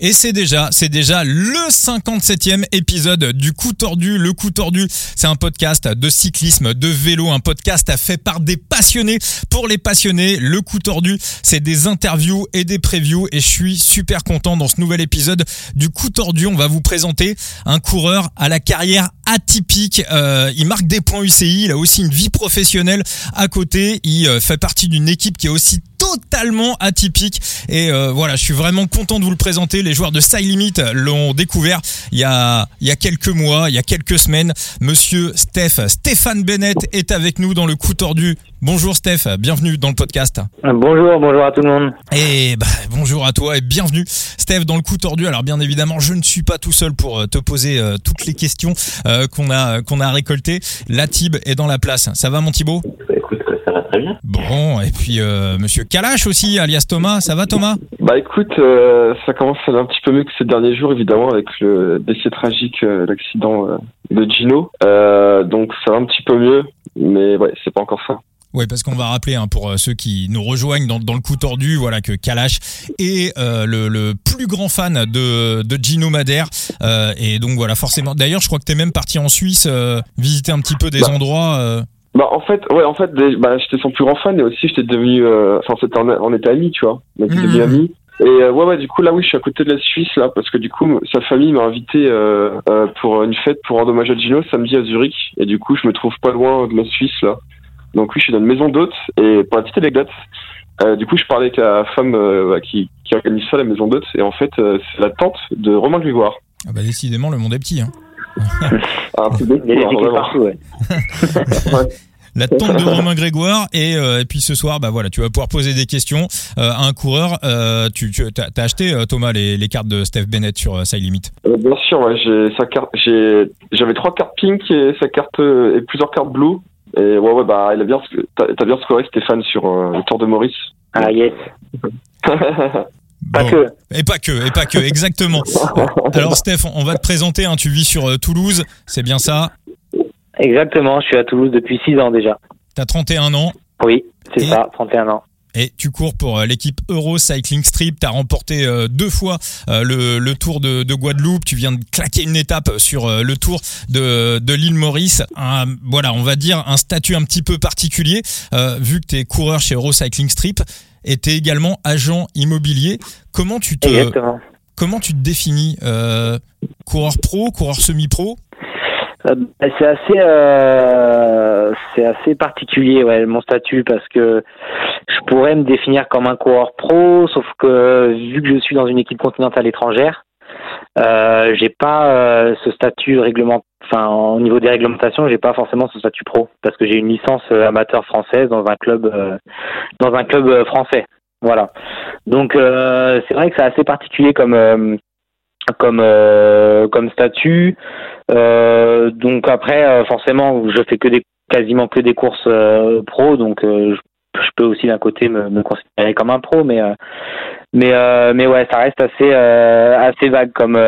Et c'est déjà, c'est déjà le 57e épisode du Coup Tordu. Le Coup Tordu, c'est un podcast de cyclisme, de vélo, un podcast fait par des passionnés pour les passionnés. Le Coup Tordu, c'est des interviews et des previews et je suis super content dans ce nouvel épisode du Coup Tordu. On va vous présenter un coureur à la carrière atypique. Euh, il marque des points UCI, il a aussi une vie professionnelle à côté. Il euh, fait partie d'une équipe qui est aussi totalement atypique. Et euh, voilà je suis vraiment content de vous le présenter. Les joueurs de Side Limit l'ont découvert il y a il y a quelques mois il y a quelques semaines. Monsieur Steph Stéphane Bennett est avec nous dans le coup tordu. Bonjour Steph bienvenue dans le podcast. Bonjour bonjour à tout le monde. Et bah, bonjour à toi et bienvenue. Steph dans le coup tordu alors bien évidemment je ne suis pas tout seul pour euh, te poser euh, toutes les questions qu'on a qu'on a récoltées. La Tib est dans la place. Ça va mon Thibaut? Bon, et puis euh, Monsieur Kalash aussi, alias Thomas, ça va Thomas? Bah écoute, euh, ça commence à aller un petit peu mieux que ces derniers jours, évidemment, avec le décès tragique, euh, l'accident euh, de Gino. donc ça va un petit peu mieux, mais ouais, c'est pas encore ça. Oui, parce qu'on va rappeler hein, pour ceux qui nous rejoignent dans, dans, le coup tordu, voilà que Kalash est euh, le, le, plus grand fan de, de Gino Madère. Euh, et donc voilà, forcément. D'ailleurs, je crois que tu es même parti en Suisse visiter un petit peu des bah. endroits. Bah en fait ouais en fait bah, j'étais son plus grand fan et aussi j'étais devenu euh, enfin c'était on était amis tu vois. On était devenus amis. Et euh, ouais ouais du coup là oui je suis à côté de la Suisse là parce que du coup sa famille m'a invité euh, euh, pour une fête pour rendre hommage à Gino samedi à Zurich. Et du coup je me trouve pas loin de la Suisse là. Donc oui je suis dans une maison d'hôtes et pour la petite anecdote euh, du coup je parlais avec la femme bah, qui, qui organise ça la maison d'hôtes et en fait c'est la tante de Romain Grégoire. Ah bah décidément le monde est petit hein un peu de Il y a des partout, ouais. la tante de Romain Grégoire et, euh, et puis ce soir bah voilà tu vas pouvoir poser des questions euh, à un coureur euh, tu, tu as, as, acheté Thomas les, les, cartes de Steph Bennett sur euh, Side Limit? Bien sûr ouais, j'ai sa carte j'ai j'avais trois cartes pink et sa carte et plusieurs cartes blue et ouais ouais bah il a bien t'as as bien scoré Stéphane sur le Tour de Maurice. Ah yes Pas que. Et pas que, et pas que, exactement. Alors Steph, on va te présenter, hein, tu vis sur euh, Toulouse, c'est bien ça? Exactement, je suis à Toulouse depuis 6 ans déjà. T'as 31 ans? Oui, c'est ça, 31 ans. Et tu cours pour euh, l'équipe Euro Cycling Strip. Tu as remporté euh, deux fois le, le, Tour de, de, Guadeloupe. Tu viens de claquer une étape sur le Tour de, de l'île Maurice. Un, voilà, on va dire un statut un petit peu particulier euh, vu que tu es coureur chez Euro Cycling Strip et tu es également agent immobilier. Comment tu te Exactement. comment tu te définis coureur pro, coureur semi-pro? C'est assez, euh, c'est assez particulier, ouais, mon statut, parce que je pourrais me définir comme un coureur pro, sauf que vu que je suis dans une équipe continentale étrangère, euh, j'ai pas euh, ce statut réglement, enfin au niveau des réglementations, j'ai pas forcément ce statut pro, parce que j'ai une licence amateur française dans un club, euh, dans un club français, voilà. Donc euh, c'est vrai que c'est assez particulier comme comme euh, comme statut. Euh, donc après, euh, forcément, je fais que des quasiment que des courses euh, pro, donc je, je, peux aussi d'un côté me, me, considérer comme un pro, mais mais mais ouais, ça reste assez assez vague comme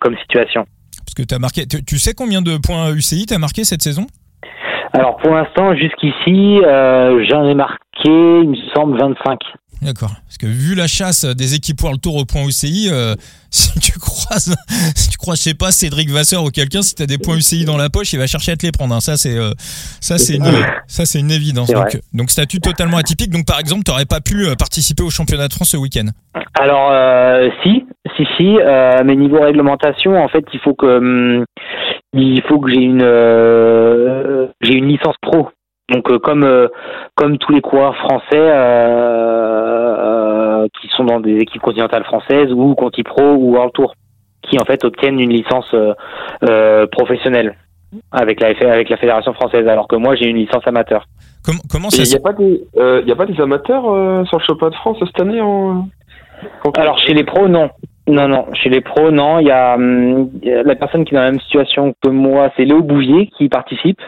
comme situation. Parce que tu as marqué, tu, tu, sais combien de points UCI tu as marqué cette saison? Alors pour l'instant, jusqu'ici, j'en ai marqué, il me semble, 25. D'accord. Parce que vu la chasse des équipes World Tour au point UCI, euh, si tu croises, si tu crois, je sais pas, Cédric Vasseur ou quelqu'un, si tu as des points UCI dans la poche, il va chercher à te les prendre. Hein. Ça, c'est, euh, ça, c'est une, ça, c'est une évidence. Donc, donc, statut totalement atypique. Donc, par exemple, tu n'aurais pas pu participer au championnat de France ce week-end. Alors, euh, si, si, si. mais niveau réglementation, en fait, il faut que, hum, il faut que j'ai une, j'ai une licence pro. Donc euh, comme euh, comme tous les coureurs français euh, qui sont dans des équipes continentales françaises ou Conti Pro ou World Tour, qui en fait obtiennent une licence professionnelle avec la avec la fédération française, alors que moi j'ai une licence amateur. Comment, comment ça Il n'y a, pas des, euh, y a pas des amateurs euh, sur le championnat de France cette année en... Alors chez les pros, non. Non, non. Chez les pros, non. Il y, a, hum, y a la personne qui est dans la même situation que moi, c'est Léo Bouvier qui participe.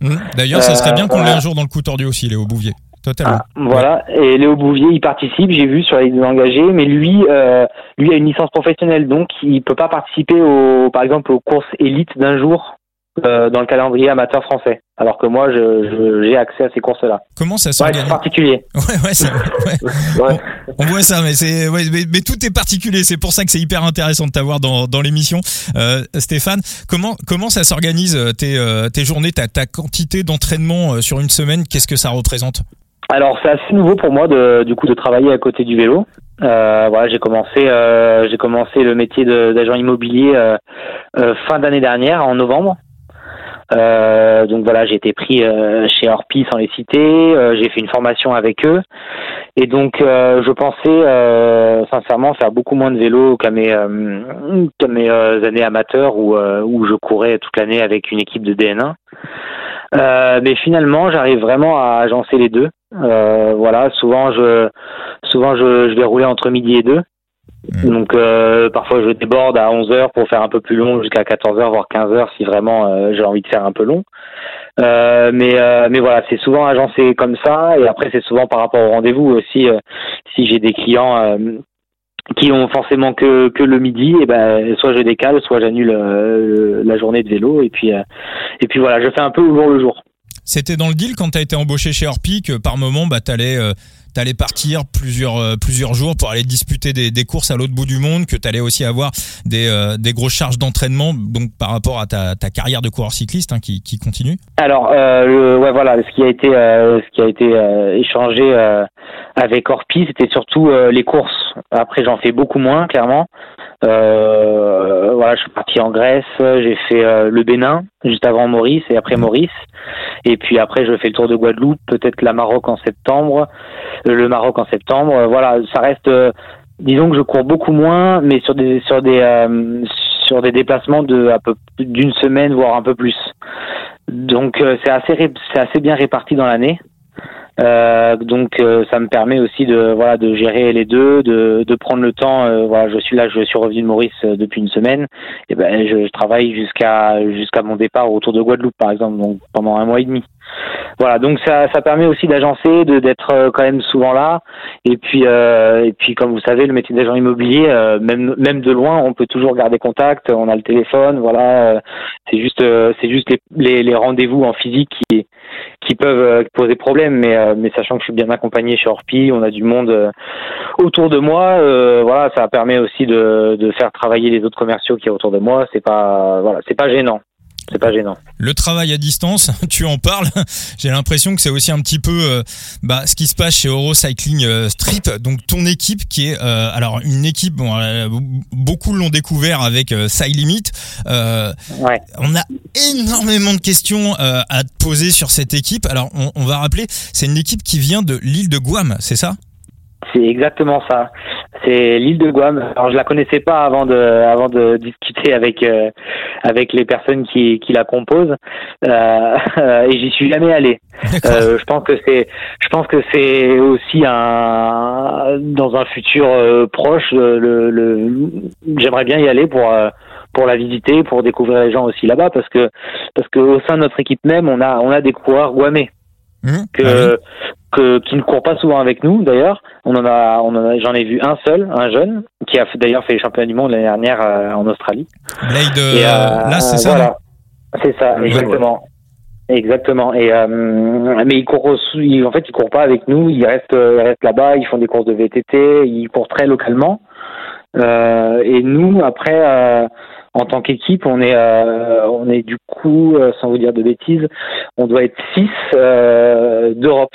Mmh. D'ailleurs, ça serait bien qu'on l'ait un jour dans le coup tordu aussi, Léo Bouvier. Totalement. Ah, voilà. Et Léo Bouvier, il participe, j'ai vu sur les engagés, mais lui, euh, lui a une licence professionnelle, donc il peut pas participer au, par exemple, aux courses élites d'un jour euh, dans le calendrier amateur français. Alors que moi, je, j'ai accès à ces courses-là. Comment ça Ouais, s'organise c'est particulier. Ouais, ouais, ouais. Ouais. On voit ça, mais c'est, ouais, mais, mais tout est particulier. C'est pour ça que c'est hyper intéressant de t'avoir dans, dans l'émission, euh, Stéphane. Comment comment ça s'organise euh, tes euh, tes journées, ta ta quantité d'entraînement sur une semaine? Qu'est-ce que ça représente? Alors c'est assez nouveau pour moi de, du coup de travailler à côté du vélo. Euh, voilà, j'ai commencé euh, j'ai commencé le métier d'agent immobilier fin d'année dernière en novembre. Euh, donc voilà, j'ai été pris euh, chez Orpi sans les citer. euh, j'ai fait une formation avec eux et donc euh, je pensais euh, sincèrement faire beaucoup moins de vélo qu'à mes euh, mes années amateurs où où je courais toute l'année avec une équipe de DN1. Euh, mais finalement, j'arrive vraiment à agencer les deux. Euh, voilà, souvent je souvent je, je vais rouler entre midi et deux. Mm. Donc euh, parfois je déborde à 11 heures pour faire un peu plus long jusqu'à 14 heures voire 15 heures si vraiment euh, j'ai envie de faire un peu long. Euh, mais mais voilà, c'est souvent agencé comme ça et après c'est souvent par rapport au rendez-vous aussi si j'ai des clients qui ont forcément que que le midi et ben soit je décale soit j'annule la journée de vélo et puis et puis voilà, je fais un peu au jour le jour. C'était dans le deal quand t'as été embauché chez Orpi que par moment, bah t'allais t'allais partir plusieurs euh, plusieurs jours pour aller disputer des, des courses à l'autre bout du monde, que t'allais aussi avoir des euh, des grosses charges d'entraînement, donc par rapport à ta ta carrière de coureur cycliste hein, qui qui continue. Alors, euh, le- ouais, voilà, ce qui a été, euh, ce qui a été euh, échangé euh, avec Orpi, c'était surtout les courses. Après, j'en fais beaucoup moins, clairement. Euh, voilà, je suis parti en Grèce, j'ai fait euh, le Bénin juste avant Maurice et après Maurice, et puis après, je fais le Tour de Guadeloupe, peut-être la Maroc en septembre, euh, le Maroc en septembre. Euh, Voilà, ça reste. euh, disons que je cours beaucoup moins, mais sur des sur des euh, sur des déplacements de à peu d'une semaine voire un peu plus. Donc c'est assez c'est assez bien réparti dans l'année. Euh, donc euh, ça me permet aussi de voilà de gérer les deux, de, de prendre le temps. euh, voilà, je suis là, je suis revenu de Maurice euh, depuis une semaine. Et ben je, je travaille jusqu'à jusqu'à mon départ au Tour de Guadeloupe par exemple, donc pendant un mois et demi. Voilà, donc ça ça permet aussi d'agencer, de d'être euh, quand même souvent là. Et puis euh, et puis comme vous savez, le métier d'agent immobilier, même même de loin, on peut toujours garder contact. On a le téléphone, voilà. c'est juste c'est juste les, les, les rendez-vous en physique qui qui peuvent euh, poser problème mais euh, mais sachant que je suis bien accompagné chez Orpi on a du monde euh, autour de moi voilà ça permet aussi de, de faire travailler les autres commerciaux qui est autour de moi. C'est pas voilà c'est pas gênant c'est pas gênant Le travail à distance, tu en parles. J'ai l'impression que c'est aussi un petit peu euh, bah, ce qui se passe chez Eurocycling euh, Strip. Donc ton équipe qui est euh, alors une équipe, bon, beaucoup l'ont découvert avec euh, Side Limit. Euh, ouais on a énormément de questions à te poser sur cette équipe. Alors on, on va rappeler, c'est une équipe qui vient de l'île de Guam, c'est ça? C'est exactement ça c'est l'île de Guam alors je la connaissais pas avant de avant de discuter avec euh, avec les personnes qui qui la composent euh, et j'y suis jamais allé. Euh, je pense que c'est, je pense que c'est aussi un dans un futur euh, proche. euh, Le, le, j'aimerais bien y aller pour euh, pour la visiter, pour découvrir les gens aussi là-bas, parce que parce que au sein de notre équipe même, on a on a des coureurs guamais Hum, que, ah oui. que qui ne courent pas souvent avec nous d'ailleurs. On en a, on en a, j'en ai vu un seul, un jeune, qui a d'ailleurs fait les championnats du monde l'année dernière euh, en Australie. Blade, euh, Et, euh, là c'est ça. Voilà. C'est ça, Ouais, exactement. Exactement. Et euh, mais ils courent ils- en fait, ils courent pas avec nous. Ils restent, ils restent là-bas. Ils font des courses de VTT. Ils courent très localement. Euh, et nous, après, euh, en tant qu'équipe, on est, euh, on est du coup, euh, sans vous dire de bêtises, on doit être six euh, d'Europe.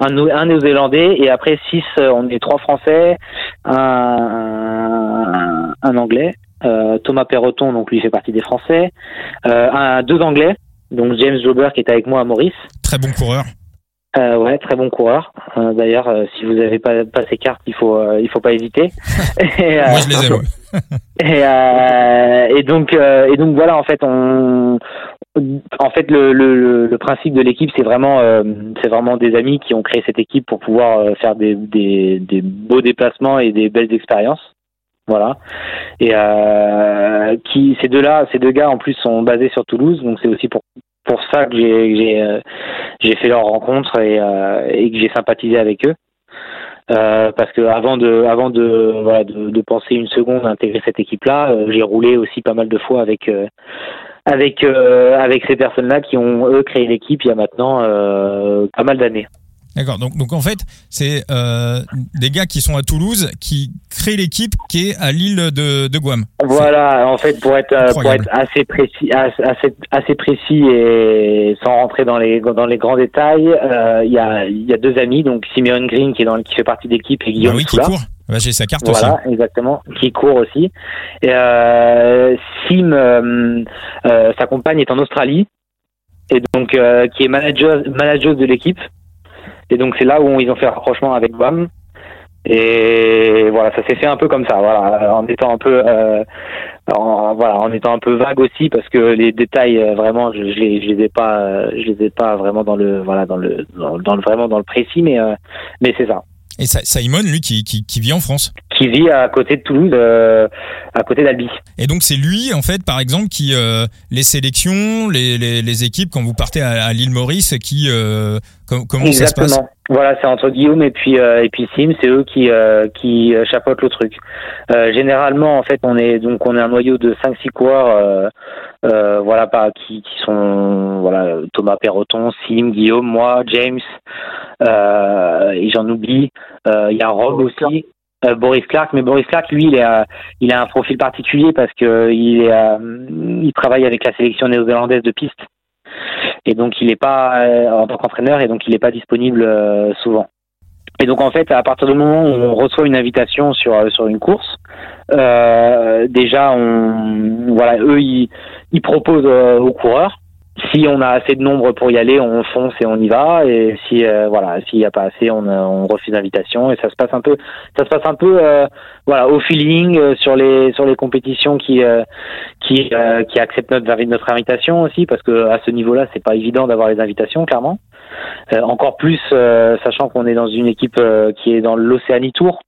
Un, néo-zélandais et après six, euh, on est trois français, un, un, anglais, Thomas Perroton, donc lui fait partie des français, un, deux anglais, donc James Jobber qui est avec moi à Maurice. Très bon coureur. Euh, ouais, très bon coureur. Euh, D'ailleurs, euh, si vous n'avez pas, pas ces cartes, il faut, euh, il faut pas hésiter. et, Moi je les aime. ouais. et, euh, et donc, euh, et donc voilà, en fait, on, en fait, le, le, le- principe de l'équipe, c'est vraiment, euh, c'est vraiment des amis qui ont créé cette équipe pour pouvoir faire des, des, des beaux déplacements et des belles expériences. Voilà. Et euh, qui, ces deux-là, ces deux gars en plus sont basés sur Toulouse, donc c'est aussi pour pour ça que j'ai euh, fait leur rencontre et, euh, et que j'ai sympathisé avec eux. Euh, parce que avant de avant de voilà de, de penser une seconde à intégrer cette équipe là j'ai roulé aussi pas mal de fois avec euh, avec avec ces personnes-là qui ont eux créé l'équipe il y a maintenant pas mal d'années. D'accord. Donc, donc en fait, c'est euh, des gars qui sont à Toulouse qui créent l'équipe qui est à l'île de, de Guam. Voilà. En fait, pour être pour être assez précis, assez, assez précis et sans rentrer dans les dans les grands détails, euh, il y a il y a deux amis, donc Simeon Green qui est dans qui fait partie de l'équipe et Guillaume bah oui, qui court. Bah, J'ai sa carte voilà, aussi. Voilà, exactement. Qui court aussi. Et euh, Sim, euh, euh, sa compagne est en Australie et donc euh, qui est manager manager de l'équipe. Et donc c'est là où ils ont fait rapprochement avec BAM. Et voilà, ça s'est fait un peu comme ça, voilà, en étant un peu, euh, en, voilà, en étant un peu vague aussi, parce que les détails, euh, vraiment, je, je, les, je les ai pas, euh, je les ai pas vraiment dans le, voilà, dans le, dans, dans le vraiment dans le précis, mais, euh, mais c'est ça. Et Simon, lui, qui, qui, qui, vit en France? Qui vit à côté de Toulouse, euh, à côté d'Albi. Et donc c'est lui, en fait, par exemple, qui euh, les sélections, les, les, les, équipes quand vous partez à, à l'île Maurice, qui euh, com comment Exactement. ça se passe Voilà, c'est entre Guillaume et puis euh, et puis Sim, c'est eux qui euh, qui chapeautent le truc. Euh, généralement, en fait, on est donc on est un noyau de 5-6 coureurs, euh, voilà, pas qui, qui sont voilà Thomas Perroton, Sim, Guillaume, moi, James, et j'en oublie. Il y a Rob aussi. Euh, Boris Clark, mais Boris Clark, lui, il, est, euh, il a un profil particulier parce que il, est, euh, il travaille avec la sélection néo-zélandaise de piste, et donc il n'est pas en tant qu'entraîneur, et donc il n'est pas disponible souvent. Et donc en fait, à partir du moment où on reçoit une invitation sur sur une course, déjà, on voilà, eux, ils, ils proposent aux coureurs si on a assez de nombre pour y aller, on fonce et on y va. Et si euh, voilà, s'il n'y a pas assez, on, on refuse l'invitation. Et ça se passe un peu, ça se passe un peu, euh, voilà, au feeling euh, sur les sur les compétitions qui euh, qui euh, qui acceptent notre notre invitation aussi, parce que à ce niveau-là, c'est pas évident d'avoir les invitations, clairement. encore plus, sachant qu'on est dans une équipe qui est dans l'Océanie Tour.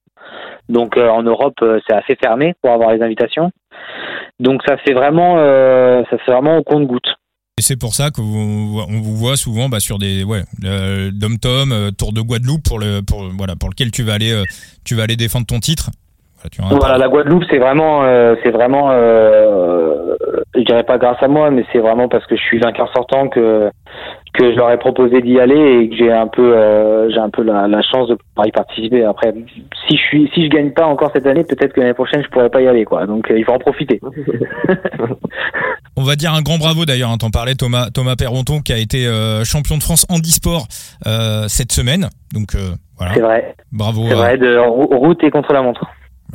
Donc en Europe, c'est assez fermé pour avoir les invitations. Donc ça fait vraiment, ça fait vraiment au compte-goutte. Et c'est pour ça qu'on on vous voit souvent bah, sur des ouais, Dom Tom, euh, Tour de Guadeloupe pour le pour voilà pour lequel tu vas aller euh, tu vas aller défendre ton titre. Voilà, voilà la Guadeloupe c'est vraiment euh, c'est vraiment euh, je dirais pas grâce à moi mais c'est vraiment parce que je suis vainqueur sortant que que je leur ai proposé d'y aller et que j'ai un peu euh, j'ai un peu la, la, chance de pouvoir y participer. Après, si je suis si je gagne pas encore cette année, peut-être que l'année prochaine je pourrais pas y aller quoi. Donc il faut en profiter. On va dire un grand bravo d'ailleurs. Hein, T'en parlais Thomas Thomas Perronton qui a été champion de France handisport cette semaine. Donc voilà. C'est vrai. Bravo. C'est vrai de route et contre la montre.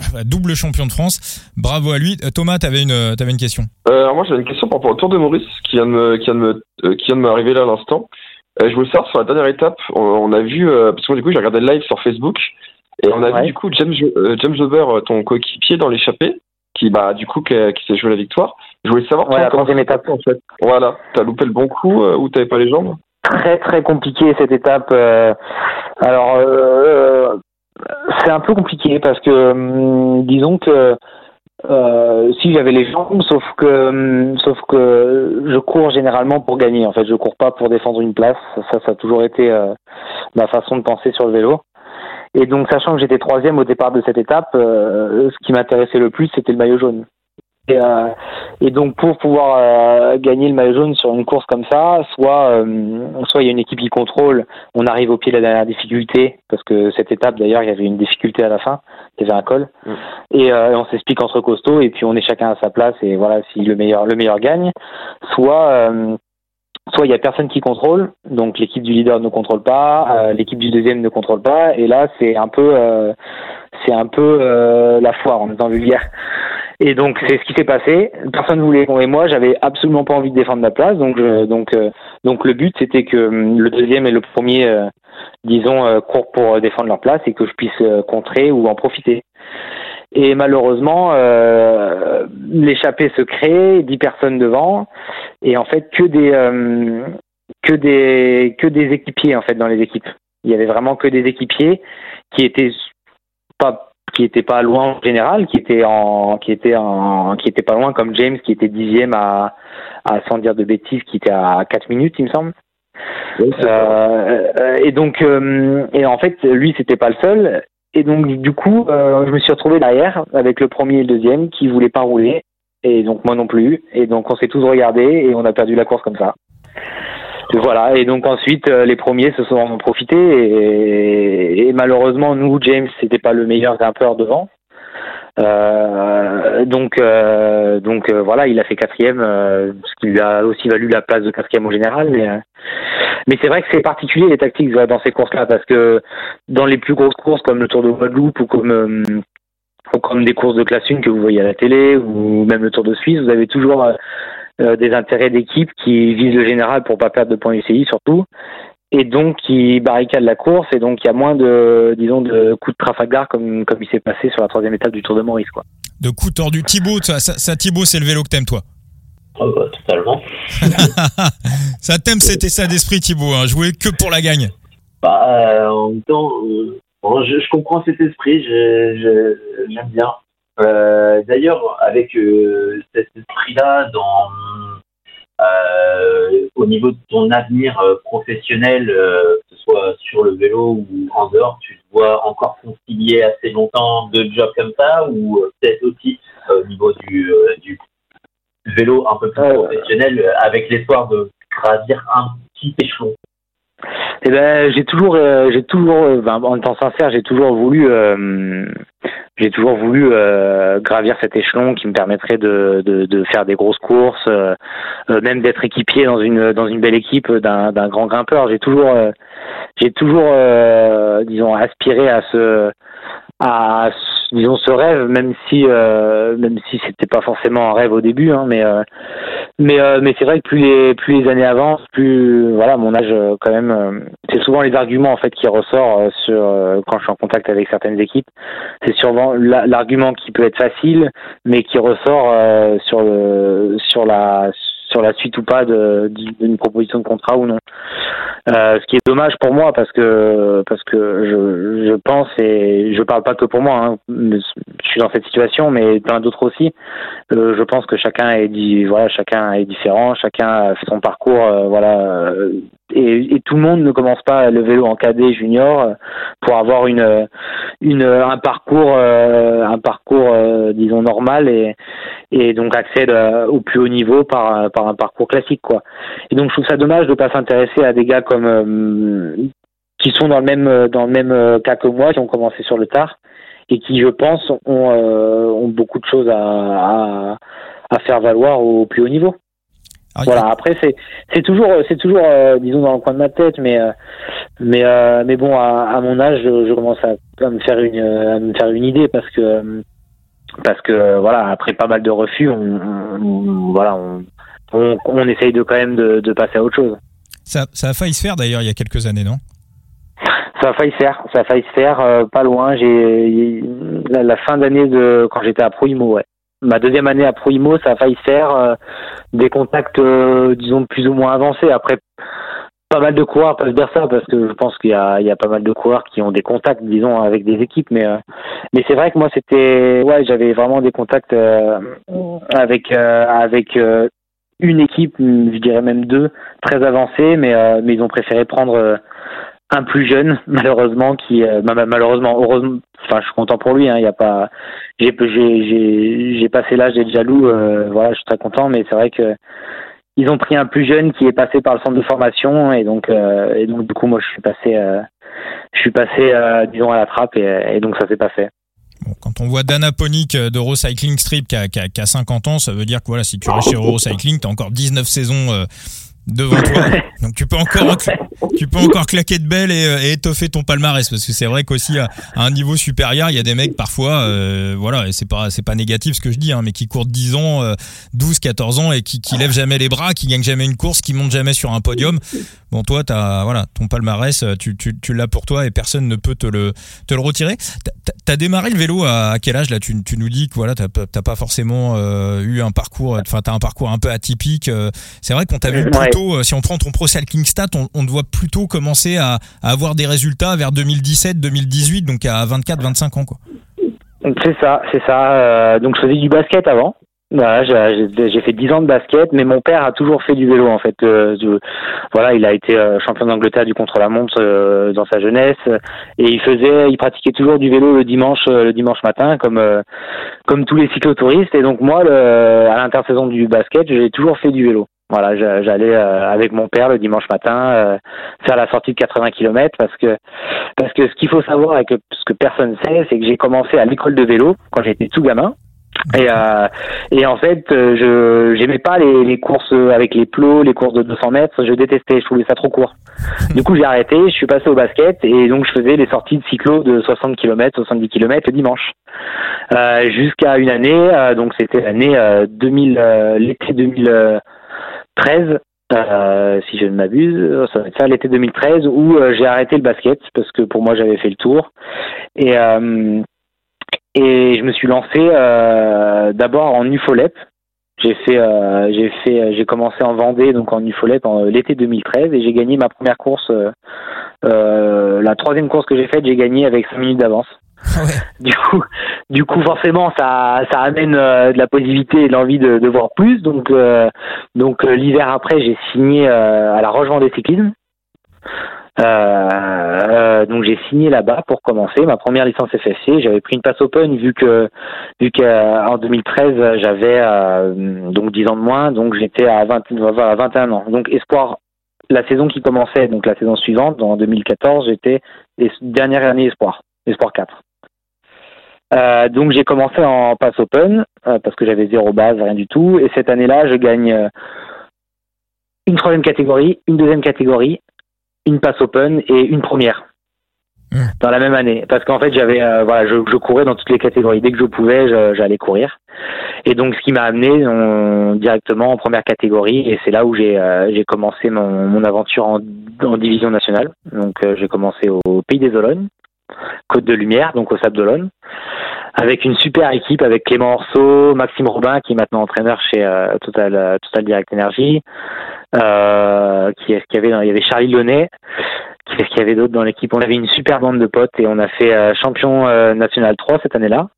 Double champion de France. Bravo à lui. Thomas, tu avais une, avais une question. Euh, alors moi, j'avais une question par rapport au Tour de Maurice qui vient de me, qui vient de me, euh, qui vient de m'arriver là à l'instant. Euh, je voulais savoir sur la dernière étape, on, on a vu, euh, parce que du coup, j'ai regardé le live sur Facebook et on a Ouais. vu du coup James, euh, James euh, ton coéquipier dans l'échappée, qui bah du coup qui, s'est joué la victoire. Je voulais savoir Ouais, toi, la comment s'est étape. en fait. Voilà, t'as loupé le bon coup euh, ou t'avais pas les jambes? Très très compliqué cette étape. euh, alors euh, c'est un peu compliqué parce que hum, disons que euh, si j'avais les jambes, sauf que hum, sauf que je cours généralement pour gagner. En fait, je cours pas pour défendre une place. Ça, ça a toujours été euh, ma façon de penser sur le vélo. Et donc, sachant que j'étais troisième au départ de cette étape, euh, ce qui m'intéressait le plus, c'était le maillot jaune. Et, euh, et donc, pour pouvoir euh, gagner le maillot jaune sur une course comme ça, soit euh, soit il y a une équipe qui contrôle, on arrive au pied de la dernière difficulté, parce que cette étape d'ailleurs, il y avait une difficulté à la fin, il y avait un col, Mm. et, on s'explique entre costauds, et puis on est chacun à sa place, et voilà, si le meilleur le meilleur gagne, soit soit il y a personne qui contrôle, donc l'équipe du leader ne contrôle pas, euh, l'équipe du deuxième ne contrôle pas, et là c'est un peu euh, c'est un peu euh, la foire, est dans vulgaire. Et donc c'est ce qui s'est passé. Personne ne voulait et moi j'avais absolument pas envie de défendre ma place, donc donc euh, donc le but c'était que hum, le deuxième et le premier, euh, disons, euh, courent pour euh, défendre leur place et que je puisse euh, contrer ou en profiter. Et malheureusement, euh, l'échappée se crée, dix personnes devant, et en fait que des euh, que des que des équipiers en fait dans les équipes. Il y avait vraiment que des équipiers qui étaient pas qui étaient pas loin en général, qui étaient en qui étaient en qui étaient pas loin comme James qui était dixième à à sans dire de bêtises qui était à 4 minutes il me semble. Euh, et donc, euh, et en fait, lui, c'était pas le seul. Et donc, du coup, euh, je me suis retrouvé derrière avec le premier et le deuxième qui voulaient pas rouler. et donc moi non plus. Et donc on s'est tous regardés et on a perdu la course comme ça. Voilà. Et donc ensuite les premiers se sont en profités et, et malheureusement nous James c'était pas le meilleur grimpeur devant. Euh, donc, euh, donc euh, voilà, il a fait quatrième, ce qui lui a aussi valu la place de quatrième au général. Mais, mais c'est vrai que c'est particulier les tactiques dans ces courses-là, parce que dans les plus grosses courses comme le Tour de Guadeloupe ou comme ou comme des courses de classe 1 que vous voyez à la télé ou même le Tour de Suisse, vous avez toujours des intérêts d'équipe qui visent le général pour pas perdre de points UCI surtout et donc qui barricade la course et donc il y a moins de disons de coups de Trafalgar comme comme il s'est passé sur la troisième étape du Tour de Maurice quoi. De coups tordus. Thibaut, ça, ça, Thibaut, c'est le vélo que t'aimes toi? Oh bah, totalement. ça t'aime cet état d'esprit Thibaut, hein, jouer que pour la gagne. Bah euh, en même temps, euh, je, je, comprends cet esprit, j'aime bien. Euh, D'ailleurs, avec euh, cet esprit-là euh, au niveau de ton avenir professionnel, que ce soit sur le vélo ou en dehors, tu te vois encore concilier assez longtemps deux jobs comme ça ou peut-être aussi au niveau du, du vélo un peu plus professionnel avec l'espoir de gravir un petit échelon? Eh ben, j'ai toujours, j'ai toujours, en étant sincère, j'ai toujours voulu, j'ai toujours voulu euh, gravir cet échelon qui me permettrait de, de, de faire des grosses courses, euh, euh, même d'être équipier dans une dans une belle équipe d'un grand grimpeur. J'ai toujours j'ai toujours disons aspiré à ce à disons ce rêve, même si euh, même si c'était pas forcément un rêve au début, hein, mais euh, mais euh, mais c'est vrai que plus les plus les années avancent, plus voilà mon âge quand même, c'est souvent les arguments en fait qui ressort sur quand je suis en contact avec certaines équipes, c'est souvent l'argument qui peut être facile, mais qui ressort sur le sur la la suite ou pas d'une proposition de contrat ou non. Euh, ce qui est dommage pour moi parce que parce que je, je pense et je parle pas que pour moi, hein, je suis dans cette situation, mais plein d'autres aussi. Euh, je pense que chacun est dit voilà, chacun est différent, chacun fait son parcours, euh, voilà. Et, tout le monde ne commence pas le vélo en cadet junior pour avoir une une un parcours un parcours disons normal et et donc accède au plus haut niveau par par un parcours classique quoi. Et donc je trouve ça dommage de pas s'intéresser à des gars comme euh, qui sont dans le même euh, dans le même euh, cas que moi, qui ont commencé sur le tard et qui, je pense, ont, ont beaucoup de choses à, à, faire valoir au plus haut niveau. Ah, voilà. Après, c'est c'est toujours c'est toujours disons dans le coin de ma tête, mais mais mais bon, à, mon âge, je, commence à, me faire une à me faire une idée parce que parce que voilà, après pas mal de refus, on, voilà, on, on, on, essaye de quand même de, de passer à autre chose. Ça, ça a failli se faire d'ailleurs il y a quelques années, non? Ça a failli se faire, ça a failli se faire, euh, pas loin. J'ai la, fin d'année de quand j'étais à Proimo, ouais. Ma deuxième année à Proimo, ça a failli faire. Euh, des contacts, euh, disons plus ou moins avancés. Après, pas mal de coureurs peuvent dire ça parce que je pense qu'il y a, il y a pas mal de coureurs qui ont des contacts, disons, avec des équipes. Mais mais c'est vrai que moi, c'était, ouais, j'avais vraiment des contacts avec avec une équipe, je dirais même deux, très avancées, mais, euh, mais ils ont préféré prendre euh, un plus jeune, malheureusement, qui euh, malheureusement, heureusement, enfin, je suis content pour lui. Hein, y a pas, j'ai passé l'âge d'être jaloux. voilà, je suis très content, mais c'est vrai que ils ont pris un plus jeune qui est passé par le centre de formation et donc donc du coup moi je suis passé je suis passé disons à la trappe et, donc ça s'est pas fait quand on voit Dana Ponic de Cycling Strip qui a, qui, a, 50 ans, ça veut dire que voilà, si tu restes chez Eurocycling, tu as encore 19 saisons euh, devant toi. Donc tu peux encore tu peux encore claquer de belles et, et étoffer ton palmarès parce que c'est vrai qu'aussi à, un niveau supérieur, il y a des mecs parfois euh, voilà, et c'est pas c'est pas négatif ce que je dis hein, mais qui courent 10 ans, 12 euh, 14 ans et qui qui lèvent jamais les bras, qui gagnent jamais une course, qui montent jamais sur un podium. Bon toi as voilà, ton palmarès tu tu, tu l'as pour toi et personne ne peut te le te le retirer. T'as as démarré le vélo à, quel âge là? Tu, tu nous dis que voilà, t'as pas forcément euh, eu un parcours enfin tu as un parcours un peu atypique. c'est vrai qu'on t'a vu euh, si on prend ton Pro Cycling Stat, on, on te voit plutôt commencer à, avoir des résultats vers 2017-2018, donc à 24-25 ans. C'est ça, c'est ça. Euh, donc je faisais du basket avant. J'ai fait 10 ans de basket, mais mon père a toujours fait du vélo en fait. Euh, voilà, il a été champion d'Angleterre du contre-la-montre dans sa jeunesse et il faisait, il pratiquait toujours du vélo le dimanche, le dimanche matin, comme comme tous les cyclotouristes. Et donc moi, le, à l'intersaison du basket, j'ai toujours fait du vélo. Voilà, j'allais avec mon père le dimanche matin faire la sortie de 80 km parce que parce que ce qu'il faut savoir et que ce que personne sait, c'est que j'ai commencé à l'école de vélo quand j'étais tout gamin. Et, euh, et en fait, euh, je j'aimais pas les, les courses avec les plots, les courses de 200 mètres. Je détestais, je trouvais ça trop court. Du coup, j'ai arrêté. Je suis passé au basket et donc je faisais les sorties de cyclo de 60 km, 70 km le dimanche, euh, jusqu'à une année. Euh, donc c'était l'année 2000, euh, l'été 2013. si je ne m'abuse, ça va être ça l'été 2013 où j'ai arrêté le basket parce que pour moi j'avais fait le tour et et je me suis lancé euh, d'abord en UFOLEP. J'ai fait, euh, j'ai fait, j'ai commencé en Vendée, donc en UFOLEP en l'été 2013, et j'ai gagné ma première course. Euh, la troisième course que j'ai faite, j'ai gagné avec 5 minutes d'avance. Ah du coup, forcément, ça, amène de la positivité et de l'envie de, voir plus. Donc, donc l'hiver après, j'ai signé à la Roche Vendée Cyclisme. Euh, euh, donc j'ai signé là-bas pour commencer ma première licence FFC. J'avais pris une passe open vu que vu qu'en 2013 j'avais euh, donc 10 ans de moins, donc j'étais à, 20, à 21 ans. Donc espoir la saison qui commençait, donc la saison suivante, en 2014, j'étais dernière année espoir, espoir 4. Euh, donc j'ai commencé en pass open euh, parce que j'avais zéro base, rien du tout. Et cette année-là, je gagne une troisième catégorie, une deuxième catégorie, une passe open et une première. Mmh. dans la même année. Parce qu'en fait j'avais euh, voilà je, je, courais dans toutes les catégories. Dès que je pouvais j'allais courir. Et donc ce qui m'a amené directement en première catégorie. Et c'est là où j'ai euh, j'ai commencé mon, mon aventure en, en, division nationale. Donc euh, j'ai commencé au Pays des Olognes Côte de Lumière donc au Sable d'Olonne avec une super équipe avec Clément Orso, Maxime Robin qui est maintenant entraîneur chez Total Total Direct Energy, euh, qui est-ce qu'il y avait Il y avait Charlie Launay. Qu'est-ce qu'il y avait d'autre dans l'équipe On avait une super bande de potes et on a fait euh, champion euh, national 3 cette année-là.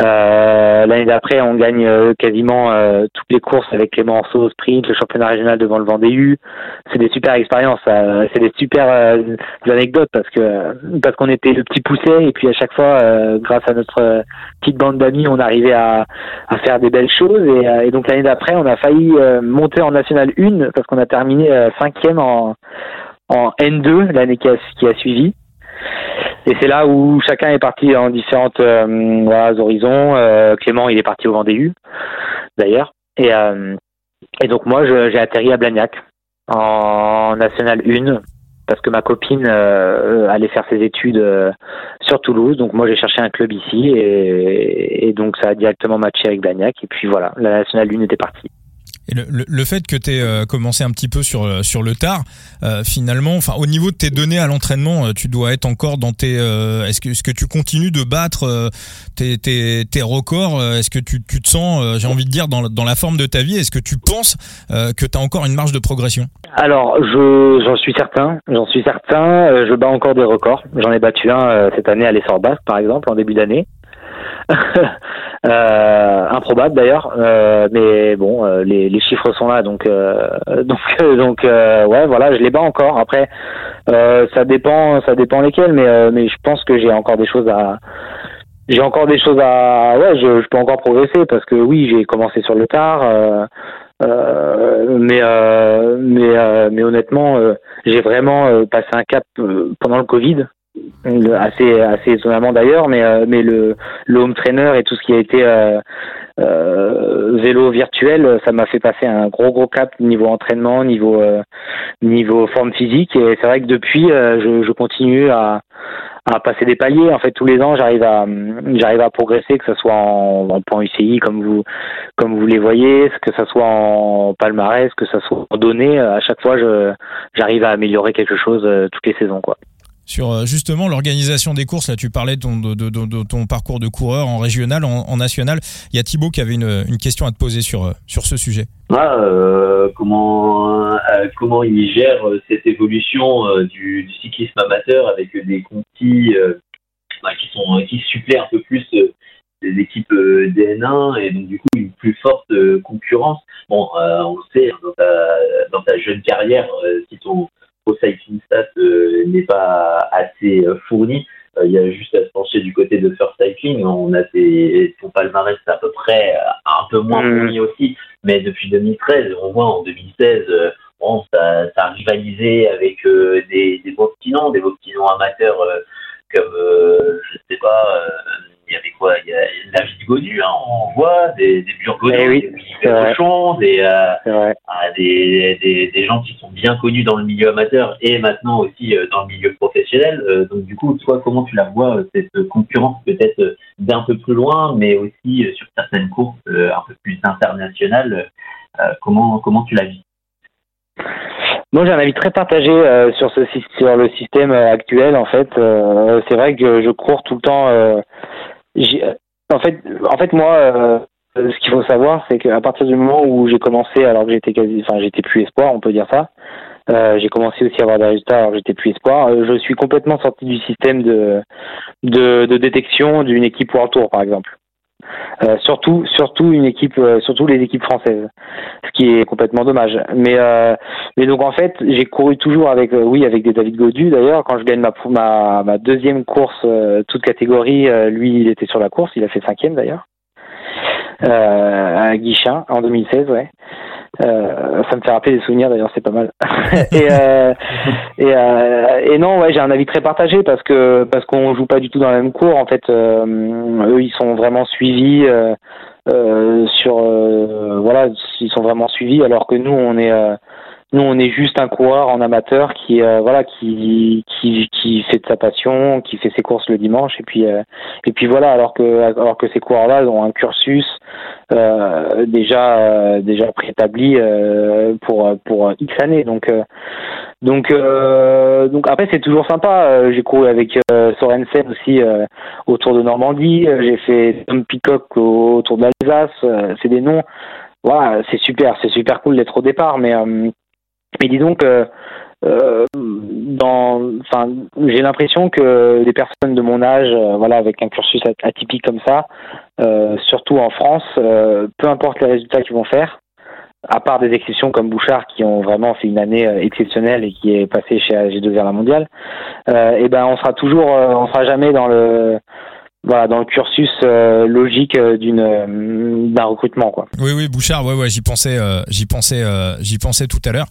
Euh, L'année d'après, on gagne euh, quasiment euh, toutes les courses avec les morceaux sprint, le championnat régional devant le Vendée. C'est des super expériences, c'est des super anecdotes parce que parce qu'on était le petit poussé et puis à chaque fois, grâce à notre petite bande d'amis, on arrivait à, à faire des belles choses et, et donc l'année d'après, on a failli monter en national 1 parce qu'on a terminé cinquième en en N2 l'année qui a, qui a suivi. Et c'est là où chacun est parti en différentes euh, horizons. Euh, Clément, il est parti au Vendée U, d'ailleurs. Et, euh, et donc moi, j'ai atterri à Blagnac en National 1 parce que ma copine allait faire ses études sur Toulouse. Donc moi, j'ai cherché un club ici et, et, donc ça a directement matché avec Blagnac. Et puis voilà, la National 1 était partie. Et le, le, fait que tu euh, commencé un petit peu sur euh, sur le tard, euh, finalement, enfin au niveau de tes données à l'entraînement, tu dois être encore dans tes. est-ce que est-ce que tu continues de battre tes, tes, tes records Est-ce que tu, tu te sens, j'ai envie de dire, dans, dans la forme de ta vie Est-ce que tu penses que tu as encore une marge de progression? Alors, je j'en suis certain, j'en suis certain. je bats encore des records. J'en ai battu un cette année à l'essor basque, par exemple, en début d'année. euh, improbable d'ailleurs, euh, mais bon, euh, les, chiffres sont là, donc euh, donc donc ouais, voilà, je les bats encore. Après, ça dépend, ça dépend lesquels, mais mais je pense que j'ai encore des choses à j'ai encore des choses à ouais, je, je, peux encore progresser parce que oui, j'ai commencé sur le tard. mais mais mais honnêtement, j'ai vraiment passé un cap pendant le Covid assez assez étonnamment d'ailleurs mais euh, mais le, home trainer et tout ce qui a été euh, euh, vélo virtuel ça m'a fait passer un gros gros cap niveau entraînement niveau niveau forme physique. Et c'est vrai que depuis je, continue à à passer des paliers. En fait tous les ans j'arrive à j'arrive à progresser que ce soit en, en point UCI comme vous comme vous les voyez que ce soit en palmarès que ce soit en données. À chaque fois je j'arrive à améliorer quelque chose toutes les saisons quoi sur euh, justement l'organisation des courses. Là, tu parlais de ton, parcours de coureur en régional, en, national. Il y a Thibaut qui avait une, question à te poser sur, euh, sur ce sujet. Ah, euh, comment, comment il gère cette évolution du, cyclisme amateur avec des comptis bah, qui, sont, qui suppléent un peu plus des équipes DN1 et donc du coup une plus forte concurrence. Bon, on le sait, dans ta, dans ta jeune carrière, si ton cycling stat n'est pas assez fourni, il y a juste à se pencher du côté de First Cycling. On a tes, ton palmarès à peu près un peu moins mm. fourni aussi, mais depuis 2013, on voit en 2016 bon, ça, ça a rivalisé avec euh, des, des beaux petits noms, des beaux petits noms amateurs euh, comme, euh, je sais pas, il y avait quoi Il y a David Godu, hein, on voit, des, des Burgondes, eh oui, des Cochons, des, euh, des, des, des, gens qui sont bien connus dans le milieu amateur et maintenant aussi dans le milieu professionnel. donc du coup, toi, comment tu la vois, cette concurrence peut-être d'un peu plus loin, mais aussi sur certaines courses un peu plus internationales comment, comment tu la vis? Moi, j'ai un avis très partagé euh, sur ce sur le système euh, actuel. En fait, euh, c'est vrai que je cours tout le temps. En fait, en fait, moi, ce qu'il faut savoir, c'est qu'à partir du moment où j'ai commencé, alors que j'étais quasi, enfin, j'étais plus espoir, on peut dire ça. j'ai commencé aussi à avoir des résultats alors j'étais plus espoir. je suis complètement sorti du système de de, de détection d'une équipe World Tour, par exemple. Euh, surtout, surtout une équipe, euh, surtout les équipes françaises, ce qui est complètement dommage. Mais, euh, mais donc en fait, j'ai couru toujours avec, oui, avec des David Godu. D'ailleurs, quand je gagne ma, ma, ma deuxième course, toute catégorie, lui, il était sur la course, il a fait cinquième d'ailleurs, à Guichin en 2016, ouais. Euh, ça me fait rappeler des souvenirs d'ailleurs, c'est pas mal. et, euh, et, euh, et, non, ouais, j'ai un avis très partagé parce que parce qu'on joue pas du tout dans la même cours. En fait, euh, eux, ils sont vraiment suivis sur voilà, ils sont vraiment suivis, alors que nous, on est nous, on est juste un coureur en amateur qui, euh, voilà, qui, qui, qui fait de sa passion, qui fait ses courses le dimanche, et puis, euh, et puis voilà. Alors que, alors que ces coureurs-là ont un cursus euh, déjà, déjà préétabli pour, pour X années. Donc, donc, donc après, c'est toujours sympa. J'ai couru avec Sorensen aussi autour de Normandie. J'ai fait Tom Peacock autour de l'Alsace. c'est des noms voilà, c'est super, c'est super cool d'être au départ, mais mais disons que euh, dans, enfin, j'ai l'impression que des personnes de mon âge, euh, voilà, avec un cursus atypique comme ça, euh, surtout en France, euh, peu importe les résultats qu'ils vont faire, à part des exceptions comme Bouchard qui ont vraiment fait une année euh, exceptionnelle et qui est passé chez AG2 vers la mondiale, et eh ben on sera toujours, on sera jamais dans le voilà dans le cursus euh, logique euh, d'une euh, d'un recrutement quoi. Oui oui Bouchard ouais ouais j'y pensais j'y pensais j'y pensais tout à l'heure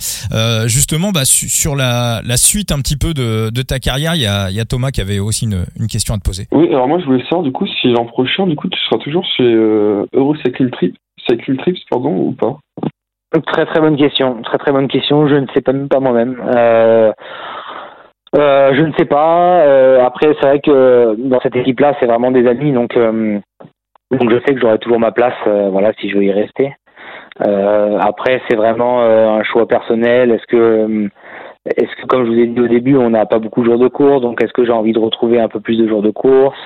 justement bah sur la, la suite un petit peu de, de ta carrière il y a, y a Thomas qui avait aussi une, une question à te poser. Oui alors moi je voulais savoir du coup si l'an prochain du coup tu seras toujours chez Trip Cycle Trips pardon ou pas? Très très bonne question très très bonne question je ne sais pas même pas moi-même. Euh, euh, je ne sais pas. Euh, après, c'est vrai que dans cette équipe-là, c'est vraiment des amis, donc euh, je sais que j'aurai toujours ma place, voilà, si je veux y rester. après, c'est vraiment un choix personnel. Est-ce que est-ce que, comme je vous ai dit au début, on n'a pas beaucoup de jours de course, donc est-ce que j'ai envie de retrouver un peu plus de jours de course?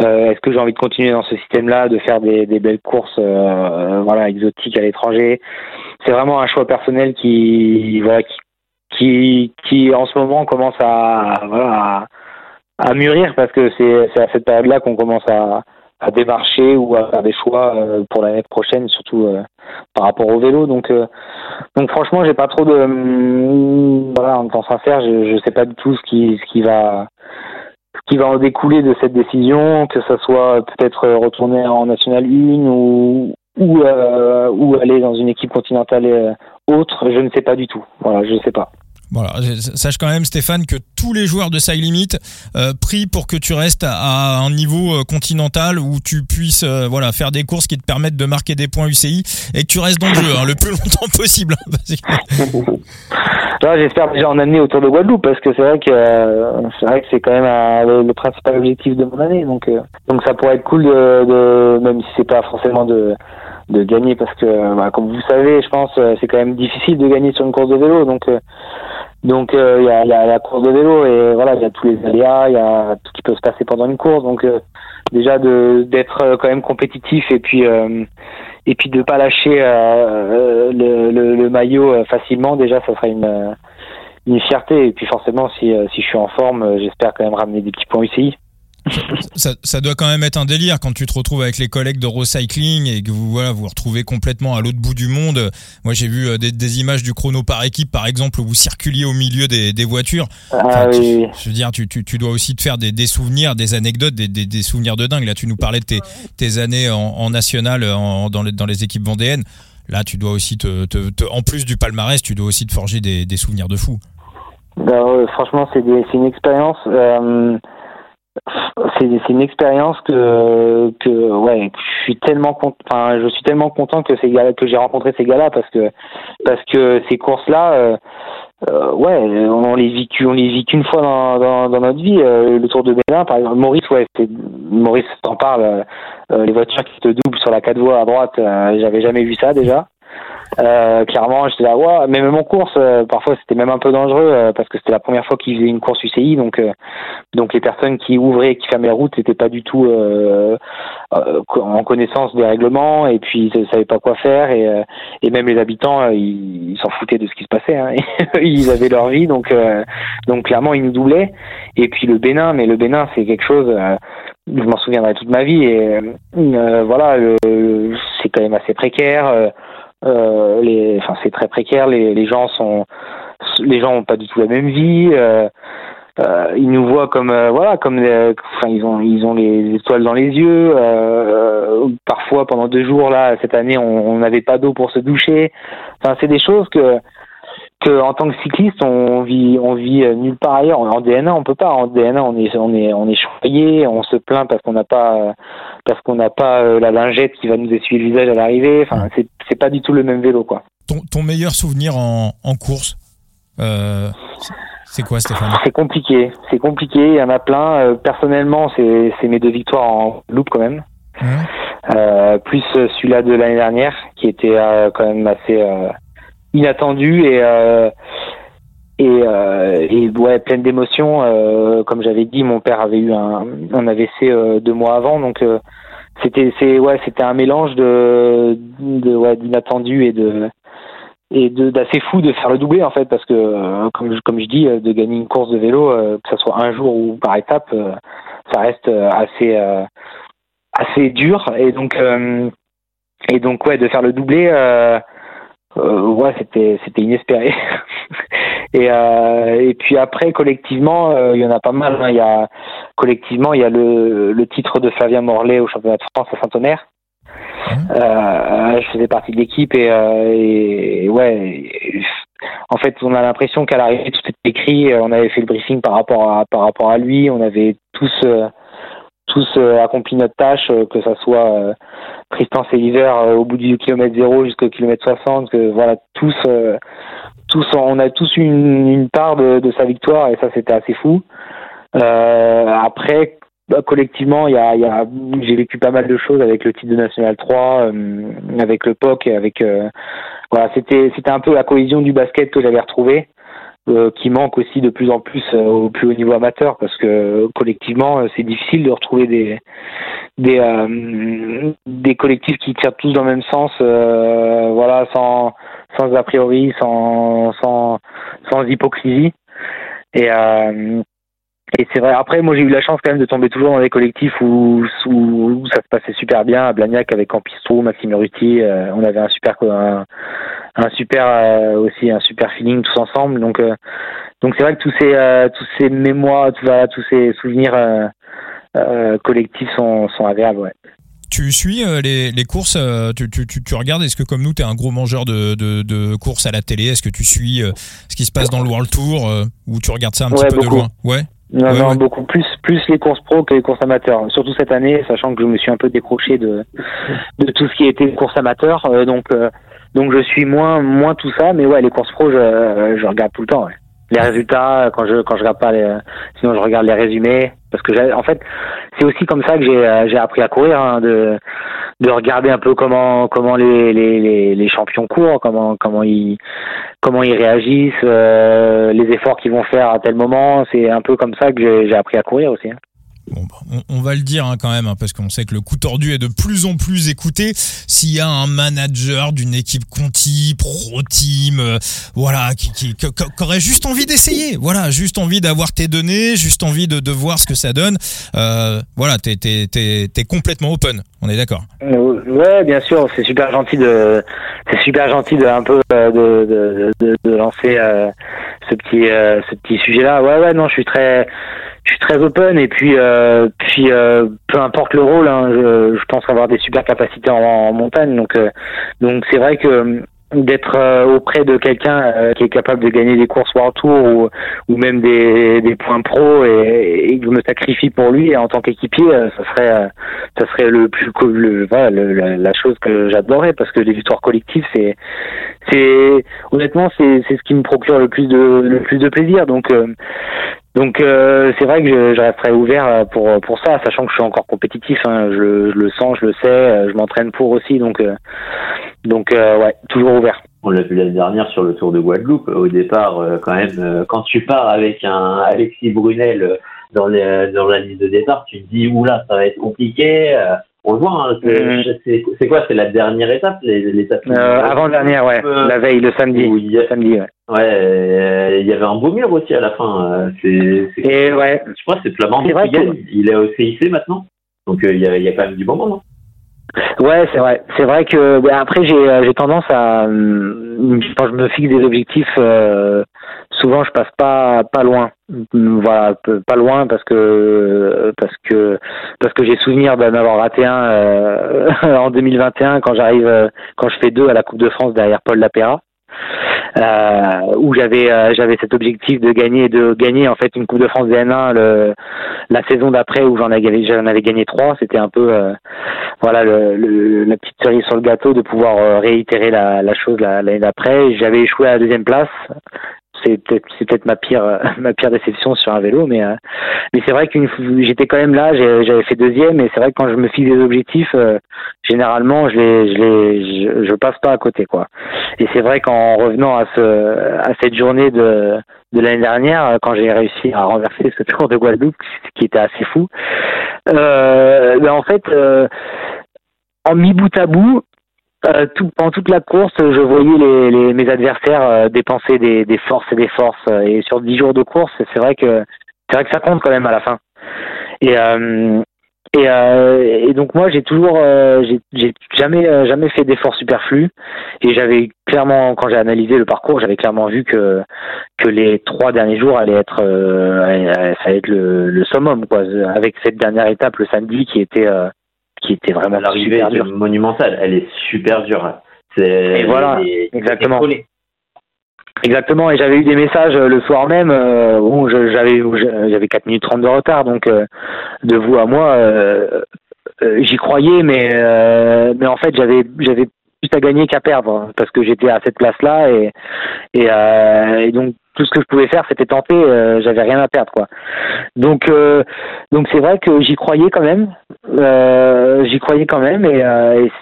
Est-ce que j'ai envie de continuer dans ce système-là, de faire des, des belles courses, voilà, exotiques à l'étranger? C'est vraiment un choix personnel qui, voilà, qui qui, qui en ce moment commence à, voilà, à, mûrir parce que c'est à cette période-là qu'on commence à, à démarcher ou à faire des choix euh, pour l'année prochaine, surtout euh, par rapport au vélo. Donc, euh, donc franchement, j'ai pas trop de hum, voilà, en temps sincère, je, je sais pas du tout ce qui, ce qui va, ce qui va en découler de cette décision, que ça soit peut-être retourner en National 1 ou ou, ou aller dans une équipe continentale autre, je ne sais pas du tout. Voilà, je ne sais pas. Voilà, sache quand même Stéphane que tous les joueurs de Side Limit euh, prient pour que tu restes à un niveau euh, continental où tu puisses euh, voilà faire des courses qui te permettent de marquer des points UCI et que tu restes dans le jeu hein, le plus longtemps possible. J'espère déjà en année autour de Guadeloupe parce que c'est vrai que c'est vrai que c'est quand même le, principal objectif de mon année donc donc ça pourrait être cool de, de même si c'est pas forcément de de gagner parce que bah, comme vous savez je pense c'est quand même difficile de gagner sur une course de vélo donc donc euh, il y, a, y, a, la course de vélo et voilà, il y a tous les aléas, il y a tout qui peut se passer pendant une course. Donc euh, déjà de d'être euh, quand même compétitif et puis et puis de pas lâcher le, le, le, maillot facilement, déjà ça serait une une fierté. Et puis forcément si si je suis en forme, j'espère quand même ramener des petits points UCI. Ça, ça, doit quand même être un délire quand tu te retrouves avec les collègues de recycling et que vous voilà vous, vous retrouvez complètement à l'autre bout du monde. Moi j'ai vu euh, des, des, images du chrono par équipe par exemple où vous circuliez au milieu des, des voitures. Ah, oui. je veux dire tu, tu, tu, dois aussi te faire des, des souvenirs, des anecdotes, des, des, des, souvenirs de dingue. Là tu nous parlais de tes, tes années en, en national en, dans, les, dans les équipes vendéennes. Là tu dois aussi te, te, te, en plus du palmarès tu dois aussi te forger des, des souvenirs de fou. Bah, franchement c'est une expérience. Euh c'est une expérience que ouais je suis tellement content enfin je suis tellement content que ces gars que j'ai rencontré ces gars-là parce que ces courses là euh, euh, ouais on les vit on les vit qu'une fois dans, notre vie. Euh, le Tour de Berlin par exemple Maurice ouais Maurice t'en parle les voitures qui te doublent sur la quatre voies à droite j'avais jamais vu ça déjà euh, clairement, j'étais là, ouais, mais même en course, euh, parfois c'était même un peu dangereux euh, parce que c'était la première fois qu'ils faisaient une course UCI, donc donc les personnes qui ouvraient, qui fermaient la route, n'étaient pas du tout en connaissance des règlements et puis ils ne savaient pas quoi faire et et même les habitants, ils s'en foutaient de ce qui se passait, hein, ils avaient leur vie, donc donc clairement ils nous doublaient. Et puis le Bénin, mais le Bénin c'est quelque chose je m'en souviendrai toute ma vie et euh, voilà c'est quand même assez précaire euh, les, enfin, c'est très précaire. Les, les gens sont, les gens ont pas du tout la même vie. Euh, euh, ils nous voient comme euh, voilà comme ils ont ils ont les étoiles dans les yeux euh, parfois pendant deux jours là cette année on n'avait pas d'eau pour se doucher enfin c'est des choses que que en tant que cycliste on vit on vit nulle part ailleurs. En DNA on peut pas. En DNA on est on est on est choyé on se plaint parce qu'on n'a pas parce qu'on n'a pas la lingette qui va nous essuyer le visage à l'arrivée. Enfin c'est c'est pas du tout le même vélo quoi. Ton, ton meilleur souvenir en, en course euh, c'est quoi Stéphane? C'est compliqué. C'est compliqué. Il y en a plein. Personnellement c'est c'est mes deux victoires en loupe quand même. Mmh. euh, plus celui-là de l'année dernière qui était quand même assez inattendu et euh, et, euh, et ouais pleine d'émotions euh, comme j'avais dit mon père avait eu un, un AVC deux mois avant donc c'était c'est ouais c'était un mélange de, de ouais d'inattendu et de et de d'assez fou de faire le doublé en fait parce que comme comme je dis de gagner une course de vélo que ce soit un jour ou par étape ça reste assez assez dur. Et donc et donc ouais de faire le doublé euh, ouais, c'était c'était inespéré. et euh, et puis après collectivement, euh, il y en a pas mal. Hein. Il y a collectivement, il y a le le titre de Flavien Morlaix au championnat de France à Saint-Omer. Mmh. Euh, je faisais partie de l'équipe et, euh, et, ouais. en fait, on a l'impression qu'à l'arrivée tout était écrit. On avait fait le briefing par rapport à par rapport à lui. On avait tous tous euh, accompli notre tâche, euh, que ça soit euh, Tristan Céliver au bout du kilomètre zéro jusqu'au kilomètre 60, que voilà, tous, tous, on a tous une, une part de, sa victoire et ça c'était assez fou. après, bah, collectivement, il y a, j'ai vécu pas mal de choses avec le titre de National 3, avec le POC, avec voilà, c'était c'était un peu la cohésion du basket que j'avais retrouvé. Euh, qui manque aussi de plus en plus euh, au plus haut niveau amateur parce que collectivement euh, c'est difficile de retrouver des des des collectifs qui tirent tous dans le même sens voilà sans sans a priori sans sans sans hypocrisie et et c'est vrai. Après, moi, j'ai eu la chance quand même de tomber toujours dans des collectifs où, où, ça se passait super bien. À Blagnac avec Campistro, Maxime Ruti, on avait un super un, un super euh, aussi un super feeling tous ensemble. Donc euh, donc c'est vrai que tous ces euh, tous ces mémoires, tout, voilà, tous ces souvenirs collectifs sont sont agréables. Ouais. Tu suis les, les courses, tu, tu, tu, regardes, est-ce que comme nous, tu es un gros mangeur de, de, de courses à la télé Est-ce que tu suis ce qui se passe dans le World Tour ou tu regardes ça un petit peu de loin? Ouais? Non, non, beaucoup plus, plus les courses pro que les courses amateurs. Surtout cette année, sachant que je me suis un peu décroché de, de tout ce qui était course amateur. donc, donc je suis moins moins tout ça, mais ouais, les courses pro, je, je regarde tout le temps. Ouais. Les résultats, quand je quand je regarde pas les, sinon je regarde les résumés parce que en fait c'est aussi comme ça que j'ai j'ai appris à courir, hein, de de regarder un peu comment comment les les, les, champions courent, comment comment ils comment ils réagissent, euh, les efforts qu'ils vont faire à tel moment. C'est un peu comme ça que j'ai appris à courir aussi. Hein. Bah, on, va le dire hein, quand même, hein, parce qu'on sait que le coup tordu est de plus en plus écouté. S'il y a un manager d'une équipe Conti, Pro Team, euh, voilà, qui, qui, aurait juste envie d'essayer, voilà, juste envie d'avoir tes données, juste envie de, de voir ce que ça donne, euh, voilà, t'es es, complètement open. On est d'accord. Euh, ouais, bien sûr, c'est super gentil de, c'est super gentil de un peu de, de, de, lancer ce petit, ce petit sujet-là. Ouais, ouais, non, je suis très je suis très open et puis euh, puis euh, peu importe le rôle, hein, je, je, pense avoir des super capacités en, montagne. Donc euh, donc c'est vrai que d'être auprès de quelqu'un qui est capable de gagner des courses World Tour ou, ou même des, des points pro et, et, que je me sacrifie pour lui en tant qu'équipier, ça serait ça serait le plus le, voilà, la, chose que j'adorerais parce que les victoires collectives c'est c'est honnêtement c'est c'est ce qui me procure le plus de le plus de plaisir donc donc euh, c'est vrai que je, je, resterai ouvert euh, pour pour ça, sachant que je suis encore compétitif. Hein, je, je, le sens, je le sais, euh, je m'entraîne pour aussi. Donc donc ouais, toujours ouvert. On l'a vu l'année dernière sur le Tour de Guadeloupe. Au départ, quand même, quand tu pars avec un Alexis Brunel dans, les, dans la liste de départ, tu te dis oula, ça va être compliqué. On le voit, hein, mhm. c'est quoi C'est la dernière étape, l'étape euh, Avant dernière, ouais. La veille, le samedi. Il y a, samedi, ouais. Ouais, il y avait un beau mur aussi à la fin. Euh, c'est. Et ouais. Je crois que c'est Flamand qui gagne. Il est au CIC maintenant, donc euh, il y, a, il y a quand même du bon moment. Ouais, c'est vrai. C'est vrai que bah, après j'ai euh, tendance à hum, quand je me fixe des objectifs, euh, souvent je passe pas loin. Voilà, pas loin parce que parce que parce que j'ai souvenir d'en avoir raté un euh, en 2021 quand j'arrive quand je fais deux à la Coupe de France derrière Paul Lapéra euh, où j'avais euh, j'avais cet objectif de gagner de gagner en fait une Coupe de France DN1 le, la saison d'après où j'en avais j'en avais gagné trois. C'était un peu euh, voilà le, la petite cerise sur le gâteau de pouvoir euh, réitérer la, la chose l'année d'après. J'avais échoué à la deuxième place c'est peut-être ma pire ma pire déception sur un vélo mais euh, mais c'est vrai qu'une j'étais quand même là j'avais fait deuxième et c'est vrai que quand je me fixe des objectifs euh, généralement je les je les je, passe pas à côté quoi. Et c'est vrai qu'en revenant à ce à cette journée de de l'année dernière quand j'ai réussi à renverser ce tour de Guadeloupe qui était assez fou euh, ben en fait en mi bout à bout euh, tout, pendant toute la course, je voyais les, les mes adversaires euh, dépenser des, des, forces et des forces. Et sur dix jours de course, c'est vrai que c'est vrai que ça compte quand même à la fin. Et euh, et, euh, et, donc moi j'ai toujours j'ai jamais jamais fait d'efforts superflus et j'avais clairement quand j'ai analysé le parcours j'avais clairement vu que que les trois derniers jours allaient être ça allait être le, le summum quoi avec cette dernière étape le samedi qui était qui était vraiment l'arrivée monumentale. Elle est super dure. C'est et voilà, exactement. Exactement, et j'avais eu des messages euh, le soir même. Euh, bon, j'avais j'avais 4 minutes 30 de retard, donc euh, de vous à moi, j'y croyais, mais mais en fait j'avais j'avais à gagner qu'à perdre parce que j'étais à cette place-là et et, et donc tout ce que je pouvais faire c'était tenter euh, j'avais rien à perdre quoi. Donc euh, donc c'est vrai que j'y croyais quand même euh, j'y croyais quand même et,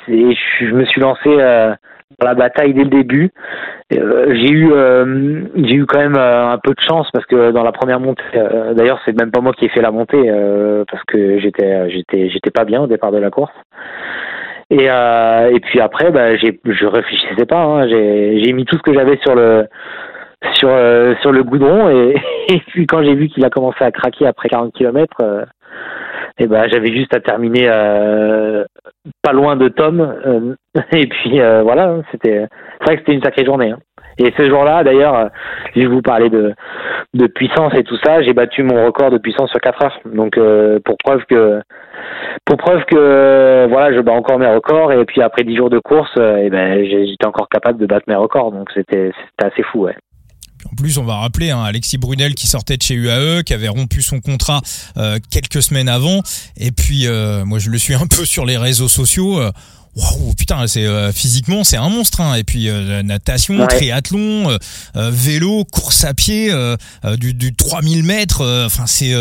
et, je me suis lancé dans la bataille dès le début. J'ai eu j'ai eu quand même un peu de chance parce que dans la première montée d'ailleurs c'est même pas moi qui ai fait la montée parce que j'étais j'étais j'étais pas bien au départ de la course et, et puis après, bah, je réfléchissais pas. Hein, j'ai, mis tout ce que j'avais sur le sur euh, sur le goudron et, puis quand j'ai vu qu'il a commencé à craquer après 40 km euh, et ben j'avais juste à terminer euh, pas loin de Tom euh, et puis euh, voilà hein, c'était c'est vrai que c'était une sacrée journée hein. Et ce jour-là d'ailleurs je vous parlais de puissance et tout ça j'ai battu mon record de puissance sur 4 heures donc pour preuve que pour preuve que voilà je bats encore mes records et puis après 10 jours de course et ben j'étais encore capable de battre mes records donc c'était assez fou ouais en plus, on va rappeler hein, Alexis Brunel qui sortait de chez UAE, qui avait rompu son contrat euh, quelques semaines avant. Et puis, euh, moi, je le suis un peu sur les réseaux sociaux. Euh, Waouh, putain, c'est physiquement c'est un monstre. Hein. Et puis natation, triathlon, vélo, course à pied, du, du 3000 mètres. Enfin, c'est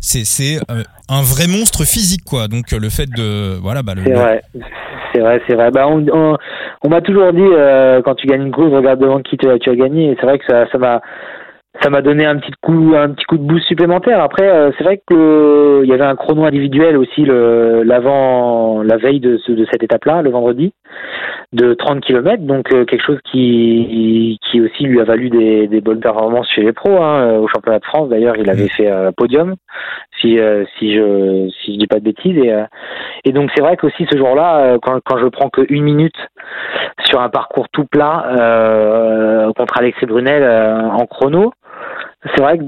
c'est c'est un vrai monstre physique, quoi. Donc le fait de voilà, bah, c'est vrai, c'est vrai, c'est vrai. Bah, on, on m'a toujours dit euh, quand tu gagnes une course, regarde devant qui tu, as gagné. Et c'est vrai que ça, ça m'a ça m'a donné un petit coup un petit coup de boost supplémentaire. Après, euh, c'est vrai que il y avait un chrono individuel aussi le l'avant la veille de ce, de cette étape-là, le vendredi, de 30 km, donc euh, quelque chose qui qui aussi lui a valu des, des bonnes performances chez les pros. Hein. Au championnat de France, d'ailleurs, il avait fait euh, podium, si si je si je dis pas de bêtises. Et et donc c'est vrai qu'aussi ce jour-là, quand quand je prends que une minute sur un parcours tout plat contre Alexis Brunel en chrono c'est vrai que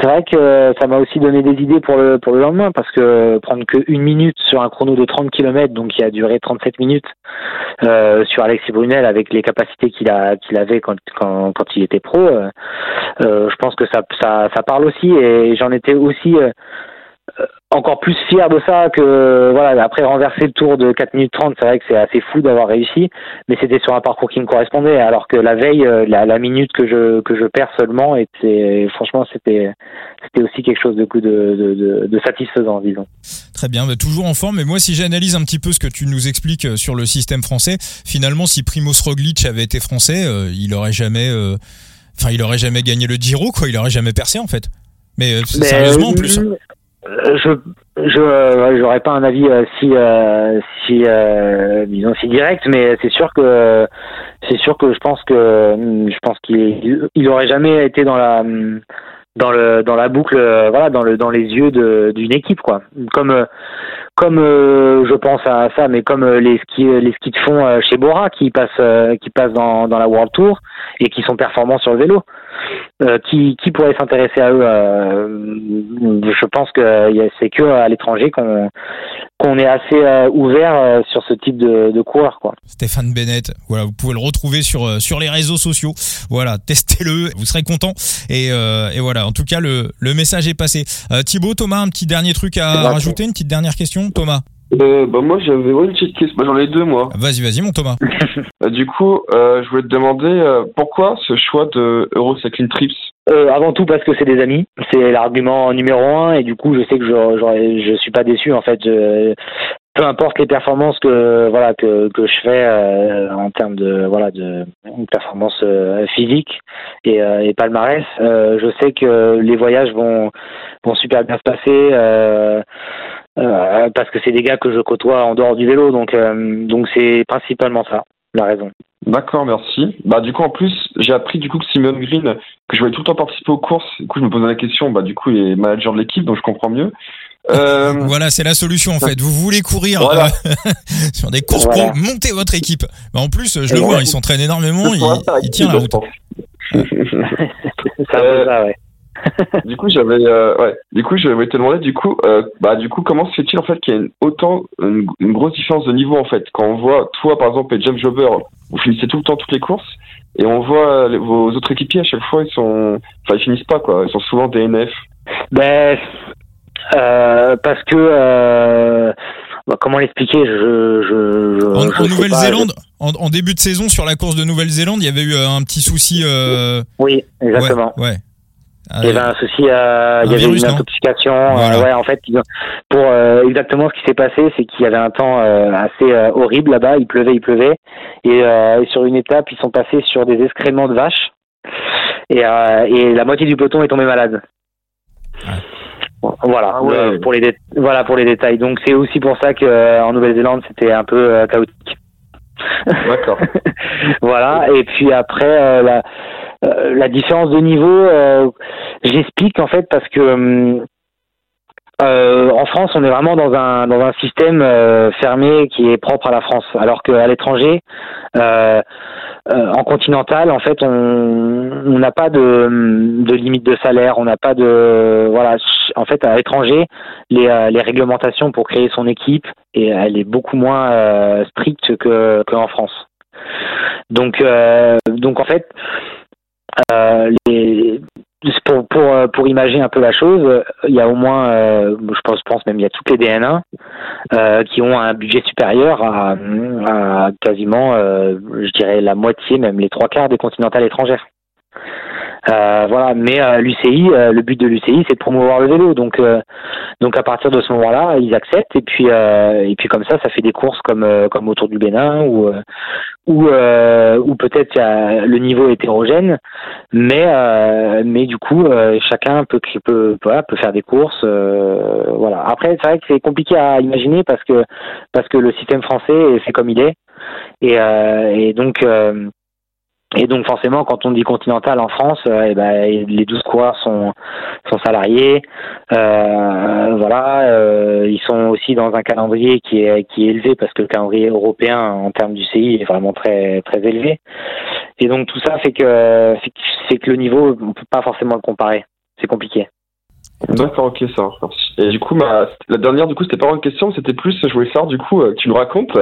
c'est vrai que ça m'a aussi donné des idées pour le pour le lendemain parce que prendre que une minute sur un chrono de 30 km donc qui a duré 37 minutes euh, sur Alexis Brunel avec les capacités qu'il a qu'il avait quand, quand quand il était pro euh, euh, je pense que ça ça ça parle aussi et j'en étais aussi euh, encore plus fier de ça que voilà après renverser le tour de 4 minutes 30 c'est vrai que c'est assez fou d'avoir réussi mais c'était sur un parcours qui me correspondait alors que la veille euh, la, la minute que je que je perds seulement était franchement c'était c'était aussi quelque chose de de, de, de satisfaisant disons. Très bien bah, toujours en forme mais moi si j'analyse un petit peu ce que tu nous expliques euh, sur le système français finalement si Primoz Roglic avait été français euh, il aurait jamais enfin il aurait jamais gagné le Giro quoi il aurait jamais percé en fait. Mais, mais sérieusement en plus euh, je je euh, j'aurais pas un avis euh, si si disons si direct mais c'est sûr que c'est sûr que je pense que je pense qu'il il aurait jamais été dans la dans le dans la boucle voilà dans le dans les yeux d'une équipe quoi. Comme comme je pense à ça mais comme les skis les skis de fond chez Bora qui passent qui passent dans dans la World Tour et qui sont performants sur le vélo euh, qui, qui pourrait s'intéresser à eux euh, Je pense que c'est que à l'étranger qu'on qu'on est assez euh, ouvert sur ce type de, de coureur quoi. Stéphane Bennett, voilà, vous pouvez le retrouver sur sur les réseaux sociaux. Voilà, testez-le, vous serez content. Et, et voilà, en tout cas le le message est passé. Thibaut, Thomas, un petit dernier truc à rajouter, une petite dernière question, Thomas? Euh, bah moi j'avais une petite question, bah, j'en ai deux moi. Vas-y, vas-y mon Thomas. Euh, du coup, euh, je voulais te demander euh, pourquoi ce choix de Eurocycling Trips? Euh, Avant tout parce que c'est des amis, c'est l'argument numéro un et du coup je sais que je je suis pas déçu en fait. Je, peu importe les performances que voilà que, que je fais euh, en termes de voilà de performance physique et, et palmarès, je sais que les voyages vont vont super bien se passer. Euh, parce que c'est des gars que je côtoie en dehors du vélo, donc euh, donc c'est principalement ça la raison. D'accord, merci. Bah du coup en plus j'ai appris du coup que Simon Green que je voulais tout le temps participer aux courses. Du coup je me posais la question, bah du coup il est manager de l'équipe donc je comprends mieux. Euh... voilà, c'est la solution en fait. Vous voulez courir voilà. euh, sur des courses voilà. pour monter votre équipe. Bah, en plus, je le vois, il s'entraîne énormément, il, il tient la route. ça, ça, ouais. Du coup, j'avais, euh, ouais. Du coup, je voulais te demander, du coup, euh, bah, du coup, comment se fait-il en fait qu'il y ait une, autant une, une, grosse différence de niveau en fait? Quand on voit toi, par exemple, et James Jobber, vous finissez tout le temps toutes les courses, et on voit les, vos autres équipiers à chaque fois, ils sont, enfin, ils finissent pas quoi, ils sont souvent DNF. Ben, euh, parce que. Euh... Bah, comment l'expliquer? Je, je, je, En, en Nouvelle-Zélande, en, en, début de saison sur la course de Nouvelle-Zélande, il y avait eu un petit souci. Euh... Oui, exactement. Ouais. ouais. Ah, il y avait un souci, euh, il y avait virus, une intoxication. Voilà. Euh, ouais, en fait, pour euh, exactement ce qui s'est passé, c'est qu'il y avait un temps euh, assez horrible là-bas. Il pleuvait, il pleuvait, et, et, sur une étape, ils sont passés sur des excréments de vaches, et, et la moitié du peloton est tombé malade. Ouais. Voilà, ah ouais. pour les voilà pour les détails. Donc c'est aussi pour ça que en Nouvelle-Zélande c'était un peu chaotique. D'accord. voilà. Et puis après la euh, la différence de niveau, euh, j'explique en fait parce que euh, en France, on est vraiment dans un dans un système euh, fermé qui est propre à la France, alors qu'à l'étranger, euh, en continental, en fait, on n'a pas de, de limite de salaire, on n'a pas de voilà. En fait, à l'étranger, les, les réglementations pour créer son équipe et elle est beaucoup moins stricte que qu'en France. Donc donc en fait, euh, les, pour, pour, euh, pour imager un peu la chose, il y a au moins, euh, je pense, pense même il y a toutes les DN1 euh, qui ont un budget supérieur à, à quasiment, euh, je dirais la moitié, même les trois quarts des continentales étrangères. Euh, voilà, mais euh, l'UCI, euh, le but de l'UCI, c'est de promouvoir le vélo. Donc, euh, donc à partir de ce moment-là, ils acceptent et puis et puis comme ça, ça fait des courses comme comme autour du Bénin ou ou ou peut-être le niveau hétérogène, mais mais du coup, chacun peut peut voilà, peut faire des courses. voilà. Après, c'est vrai que c'est compliqué à imaginer parce que parce que le système français est fait comme il est et et donc et donc forcément, quand on dit continental en France, euh, eh ben, les 12 coureurs sont, sont salariés. Euh, voilà, euh, ils sont aussi dans un calendrier qui est, qui est élevé parce que le calendrier européen en termes du CI est vraiment très très élevé. Et donc tout ça fait que c'est que le niveau, on peut pas forcément le comparer. C'est compliqué. D'accord, ok, ça. Et du coup, ma, la dernière, du coup, c'était pas une question, c'était plus, je voulais savoir, du coup, tu nous racontes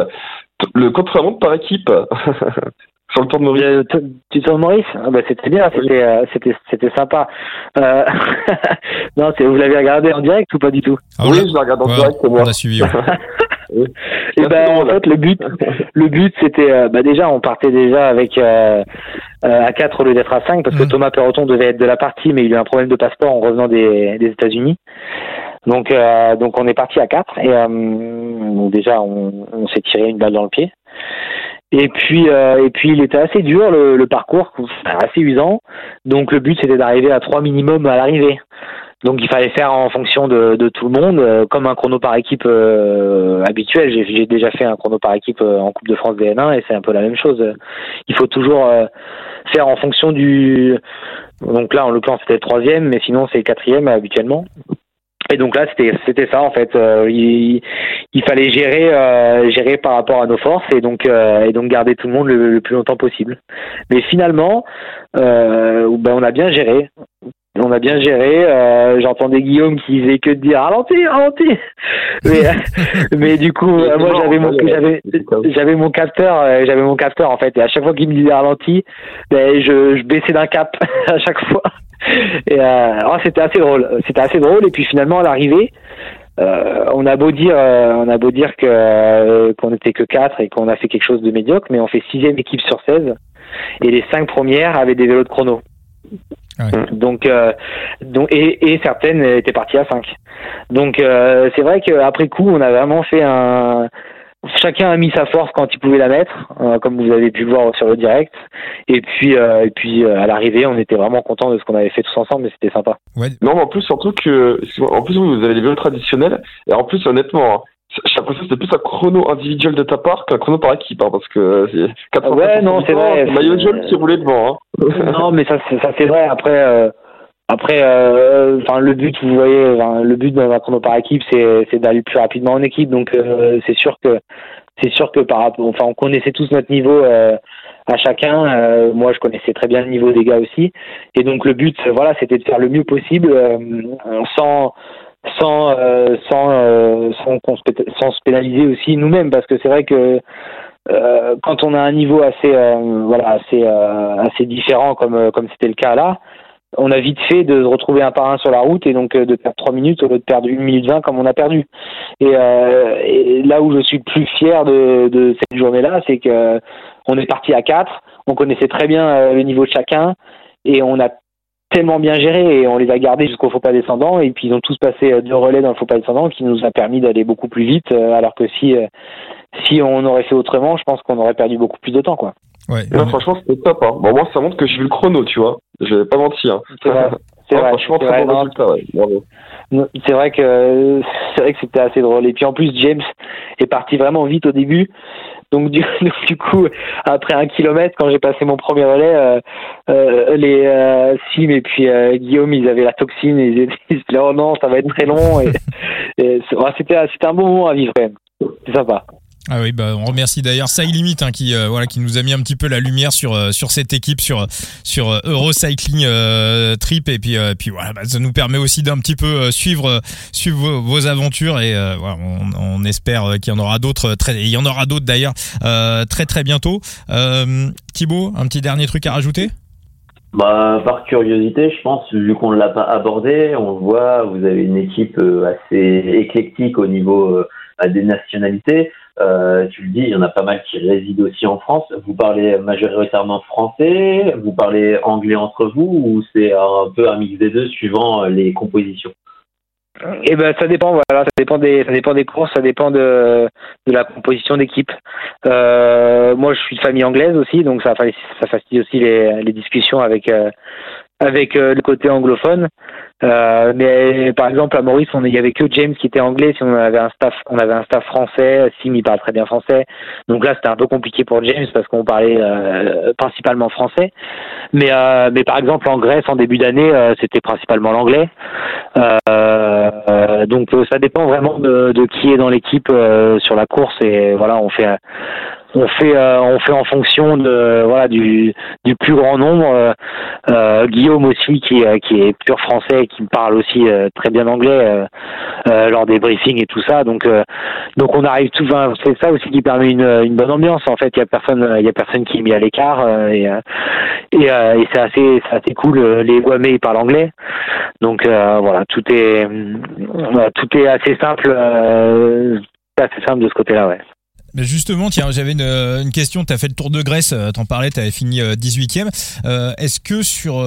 le contre-la-montre par équipe. Sur le tour de Maurice. Le, du tour de Maurice? Ah bah, C'était bien, c'était euh, c'était c'était sympa. Euh... non, vous l'avez regardé en direct ou pas du tout? Ah, Oui, je l'ai regardé en direct, moi. On a suivi. Et ben en fait le but le but c'était euh, bah déjà on partait déjà avec euh, à 4 au lieu d'être à 5 parce que mm. Thomas Perroton devait être de la partie mais il a eu un problème de passeport en revenant des, des États-Unis. Donc donc on est parti à 4 et donc déjà on, on s'est tiré une balle dans le pied. Et puis, euh, et puis il était assez dur le, le parcours, assez usant. Donc le but c'était d'arriver à trois minimum à l'arrivée. Donc il fallait faire en fonction de, de tout le monde, euh, comme un chrono par équipe euh, habituel. J'ai déjà fait un chrono par équipe en Coupe de France DN1 et c'est un peu la même chose. Il faut toujours faire en fonction du. Donc là, en l'occurrence, c'était le troisième, mais sinon c'est le quatrième habituellement. Et donc là, c'était c'était ça en fait. Euh, il, il, fallait gérer euh, gérer par rapport à nos forces et donc euh, et donc garder tout le monde le, plus longtemps possible. Mais finalement, ben on a bien géré. On a bien géré. J'entendais Guillaume qui faisait que de dire ralenti, ralenti. Mais mais du coup, moi j'avais mon j'avais j'avais mon capteur, j'avais mon capteur en fait. Et à chaque fois qu'il me disait ralenti, ben je, je baissais d'un cap à chaque fois. Et euh, oh, c'était assez drôle. C'était assez drôle. Et puis finalement, à l'arrivée, euh, on a beau dire, euh, on a beau dire que euh, qu'on n'était que quatre et qu'on a fait quelque chose de médiocre, mais on fait sixième équipe sur 16 et les cinq premières avaient des vélos de chrono. Donc, donc et, et, certaines étaient parties à 5. Donc c'est vrai qu'après coup, on a vraiment fait un, chacun a mis sa force quand il pouvait la mettre, euh, comme vous avez pu le voir sur le direct. Et puis, euh, et puis euh, à l'arrivée, on était vraiment content de ce qu'on avait fait tous ensemble, mais c'était sympa. Non, mais en plus surtout que, en plus vous avez les vélos traditionnels, et en plus honnêtement. Hein, j'ai l'impression que c'était plus un chrono individuel de ta part qu'un chrono par équipe, hein, parce que c'est Ouais, non, c'est vrai. Maillot jaune qui roulait devant. Hein. non, mais ça, ça c'est vrai. Après, après, euh, enfin le but, vous voyez, le but d'un chrono par équipe, c'est d'aller plus rapidement en équipe. Donc euh, c'est sûr que c'est sûr que par rapport, enfin on connaissait tous notre niveau euh, à chacun. moi, je connaissais très bien le niveau des gars aussi. Et donc le but, voilà, c'était de faire le mieux possible sans sans sans sans, sans se pénaliser aussi nous-mêmes, parce que c'est vrai que quand on a un niveau assez voilà assez assez différent comme comme c'était le cas là on a vite fait de se retrouver un par un sur la route et donc euh, de perdre 3 minutes au lieu de perdre 1 minute 20 comme on a perdu. Euh, et, là où je suis plus fier de, de cette journée-là, c'est que on est parti à 4, on connaissait très bien euh, le niveau de chacun et on a tellement bien géré et on les a gardés jusqu'au faux pas descendant et puis ils ont tous passé deux relais dans le faux pas descendant qui nous a permis d'aller beaucoup plus vite alors que si si on aurait fait autrement, je pense qu'on aurait perdu beaucoup plus de temps quoi. Ouais, franchement, c'était top. Hein. Bon, moi, ça montre que j'ai vu le chrono, tu vois. Je vais pas mentir. C'est vrai. C'est vrai. Franchement, très bon résultat, ouais. C'est vrai que c'est vrai que c'était assez drôle. Et puis en plus, James est parti vraiment vite au début. Donc du, du coup, après un kilomètre, quand j'ai passé mon premier relais, euh, euh, les euh, Sim et puis Guillaume, ils avaient la toxine. Et ils étaient, oh non, ça va être très long. Et, et c'était c'était un bon moment à vivre quand même. C'est sympa. Ah oui, bah on remercie d'ailleurs Sai Limit hein, qui euh, voilà qui nous a mis un petit peu la lumière sur euh, sur cette équipe sur sur euh, Eurocycling Trip et puis puis voilà bah, ça nous permet aussi d'un petit peu suivre suivre vos, aventures et voilà, on, on, espère qu'il y en aura d'autres très il y en aura d'autres d'ailleurs très très bientôt. Thibaut, un petit dernier truc à rajouter? Bah, par curiosité, je pense, vu qu'on ne l'a pas abordé, on voit, vous avez une équipe assez éclectique au niveau des nationalités. Euh, tu le dis, il y en a pas mal qui résident aussi en France. Vous parlez majoritairement français, vous parlez anglais entre vous ou c'est un peu un mix des deux suivant les compositions? Eh ben ça dépend voilà ça dépend des ça dépend des courses ça dépend de la composition d'équipe euh, moi je suis de famille anglaise aussi donc ça facilite aussi les discussions avec euh, avec le côté anglophone. Euh, mais par exemple à Maurice, on, il y avait que James qui était anglais. Si on avait un staff, on avait un staff français. Sim il parle très bien français. Donc là, c'était un peu compliqué pour James parce qu'on parlait euh, principalement français. Mais mais par exemple en Grèce en début d'année, c'était principalement l'anglais. donc ça dépend vraiment de, de qui est dans l'équipe sur la course et voilà, on fait on fait euh, on fait en fonction de voilà du du plus grand nombre. Euh, euh Guillaume aussi qui qui est pur français et qui parle aussi euh, très bien anglais lors des briefings et tout ça. Donc donc on arrive tout. c'est ça aussi qui permet une, une bonne ambiance. En fait, il y a personne il y a personne qui est mis à l'écart et et, et c'est assez c'est assez cool. Les Guamés ils parlent anglais. Donc voilà tout est tout est assez simple. assez simple de ce côté-là, ouais. Mais justement, tiens, j'avais une, question. Tu as fait le Tour de Grèce, euh, t'en parlais, tu avais fini 18e. Euh, euh, est-ce que sur,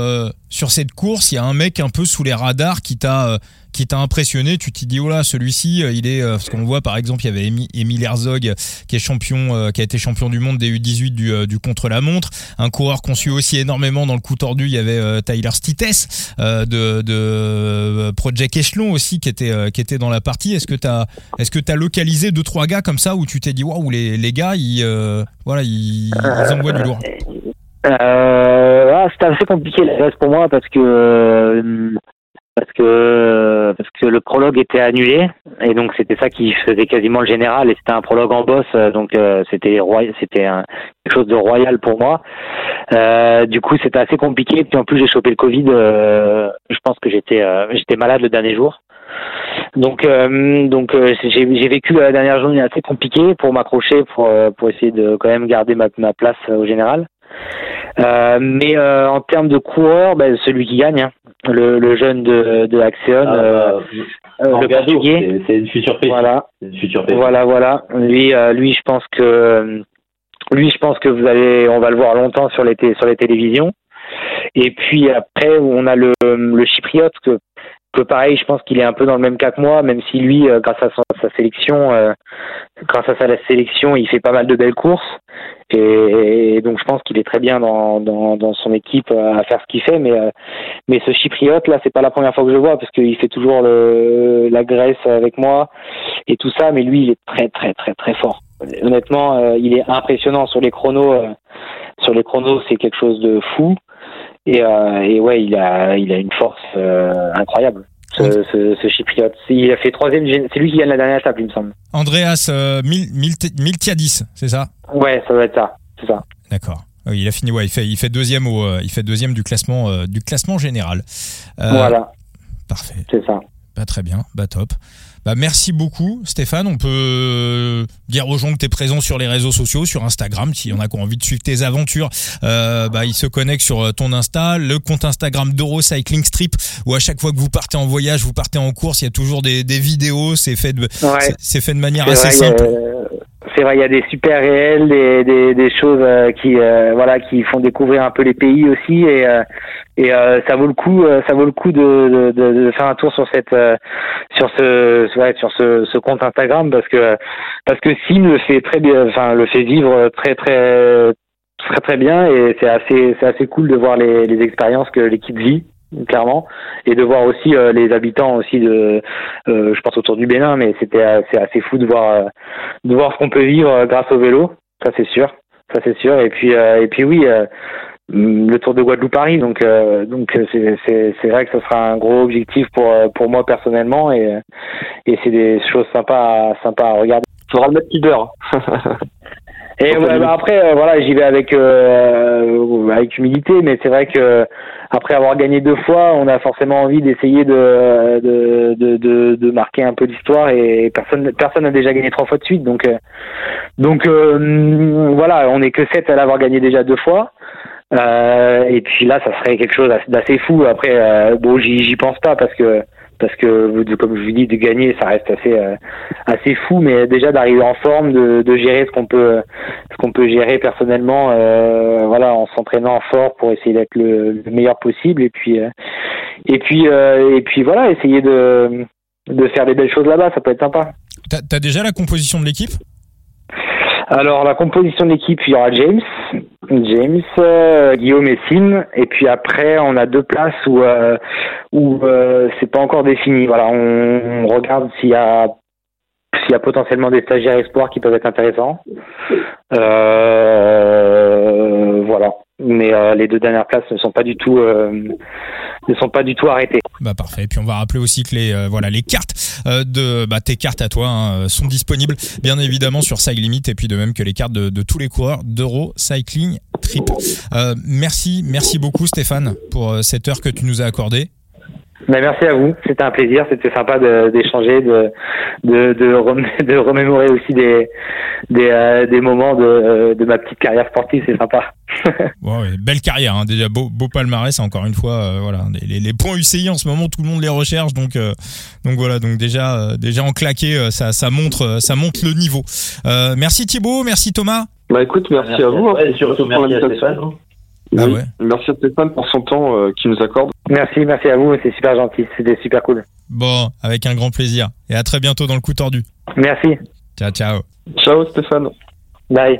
sur cette course, il y a un mec un peu sous les radars qui t'a qui t'a impressionné Tu t'es dit oh là, celui-ci, il est parce qu'on voit par exemple, il y avait Emile Herzog qui est champion, qui a été champion du monde des U18 du, contre la montre, un coureur qu'on suit aussi énormément dans le coup tordu. Il y avait Tyler Stites de, Project Echelon aussi qui était qui était dans la partie. Est-ce que t'as est-ce que t'as localisé deux trois gars comme ça où tu t'es dit waouh les les gars ils voilà ils, envoient du lourd? Euh, ah, c'était assez compliqué pour moi parce que euh, parce que parce que le prologue était annulé et donc c'était ça qui faisait quasiment le général et c'était un prologue en boss donc euh, c'était c'était quelque chose de royal pour moi. Euh, du coup c'était assez compliqué puis en plus j'ai chopé le Covid. Euh, je pense que j'étais j'étais malade le dernier jour. Donc, donc j'ai vécu la dernière journée assez compliquée pour m'accrocher, pour, pour essayer de quand même garder ma, ma place au général. Euh, mais euh, en termes de coureur, ben, celui qui gagne, hein. le, le, jeune de, de Axion, ah, euh, euh le portugais. C'est une future Voilà. Voilà, voilà. Lui, lui, je pense que lui, je pense que vous allez, on va le voir longtemps sur les sur les télévisions. Et puis après, on a le, le chypriote que que pareil, je pense qu'il est un peu dans le même cas que moi, même si lui, grâce à sa, sélection, grâce à sa sélection, il fait pas mal de belles courses. Et, donc je pense qu'il est très bien dans, son équipe à faire ce qu'il fait. Mais, euh, mais ce chypriote là, c'est pas la première fois que je le vois parce qu'il fait toujours la Grèce avec moi et tout ça. Mais lui, il est très très très très fort. Honnêtement, euh, il est impressionnant sur les chronos. Euh, sur les chronos, c'est quelque chose de fou. Et, et ouais, il a il a une force incroyable ce, ce, ce chypriote. Il a fait troisième, c'est lui qui gagne la dernière étape, il me semble. Andreas euh, Miltiadis, c'est ça? Ouais, ça doit être ça, c'est ça. D'accord. Il a fini, ouais, il fait, il fait deuxième au, euh, il fait deuxième du classement, euh, du classement général. Euh, voilà. Parfait. C'est ça. Bah, très bien, bah top. Bah, merci beaucoup Stéphane. On peut dire aux gens que tu es présent sur les réseaux sociaux, sur Instagram. S'il y en a qui ont envie de suivre tes aventures, euh, bah, ils se connectent sur euh, ton Insta, le compte Instagram d'Eurocycling Strip, où à chaque fois que vous partez en voyage, vous partez en course, il y a toujours des, des vidéos. C'est fait de, c'est fait de manière assez simple. c'est vrai, il y a des super réels, des, des, des choses euh, qui, euh, voilà, qui font découvrir un peu les pays aussi, et, et euh, ça vaut le coup euh, ça vaut le coup de, de, de, faire un tour sur cette euh, sur ce ouais, sur ce, compte Instagram parce que parce que Sim le fait très bien le fait vivre très très très très bien et c'est assez c'est assez cool de voir les, expériences que l'équipe vit clairement. Et de voir aussi les habitants aussi de je pense autour du Bénin mais c'était c'est assez fou de voir de voir ce qu'on peut vivre grâce au vélo. Ça c'est sûr. Ça c'est sûr. Et puis et puis oui le Tour de Guadeloupe Paris. Donc, euh, donc c'est, c'est, vrai que ce sera un gros objectif pour, euh, pour moi personnellement et, et c'est des choses sympas, sympas à regarder. Faudra le mettre qui beurre. et bah, après, euh, voilà, j'y vais avec avec humilité, mais c'est vrai que après avoir gagné deux fois, on a forcément envie d'essayer de de, de, de, marquer un peu l'histoire et personne personne n'a déjà gagné trois fois de suite, donc donc voilà, on est que sept à l'avoir gagné déjà deux fois. Euh, et puis là, ça serait quelque chose d'assez fou. Après, euh, bon, j'y pense pas parce que parce que comme je vous dis, de gagner, ça reste assez euh, assez fou, mais déjà d'arriver en forme, de, gérer ce qu'on peut ce qu'on peut gérer personnellement, euh, voilà, en s'entraînant fort pour essayer d'être le, meilleur possible, et puis et puis et puis voilà, essayer de de faire des belles choses là-bas, ça peut être sympa. T'as as déjà la composition de l'équipe? Alors la composition de l'équipe, il y aura James, James, euh, Guillaume et Sim, et puis après on a deux places où euh, où euh, c'est pas encore défini. Voilà, on, regarde s'il y a s'il y a potentiellement des stagiaires espoirs qui peuvent être intéressants. voilà mais euh, les deux dernières places ne sont pas du tout euh, ne sont pas du tout arrêtées. Bah parfait. Et puis on va rappeler aussi que les euh, voilà les cartes de bah, tes cartes à toi hein, sont disponibles bien évidemment sur Cycle Limit et puis de même que les cartes de, de tous les coureurs d'Euro Cycling Trip. merci merci beaucoup Stéphane pour cette heure que tu nous as accordée. Bah, merci à vous, c'était un plaisir, c'était sympa d'échanger, de, de, de, de, remémorer aussi des, des, euh, des moments de, de ma petite carrière sportive, c'est sympa. ouais, belle carrière, hein. déjà beau, beau palmarès, encore une fois, euh, voilà, les, les, points UCI en ce moment, tout le monde les recherche, donc, euh, donc voilà, donc déjà, déjà en claqué, ça, ça, montre, ça montre le niveau. merci Thibaut, merci Thomas. Bah écoute, merci, à vous. Hein. surtout merci à Stéphane. Ah ouais. Merci à Stéphane pour son temps qu'il nous accorde. Merci, merci à vous, c'est super gentil, c'était super cool. Bon, avec un grand plaisir. Et à très bientôt dans le coup tordu. Merci. Ciao, ciao. Ciao Stéphane. Bye.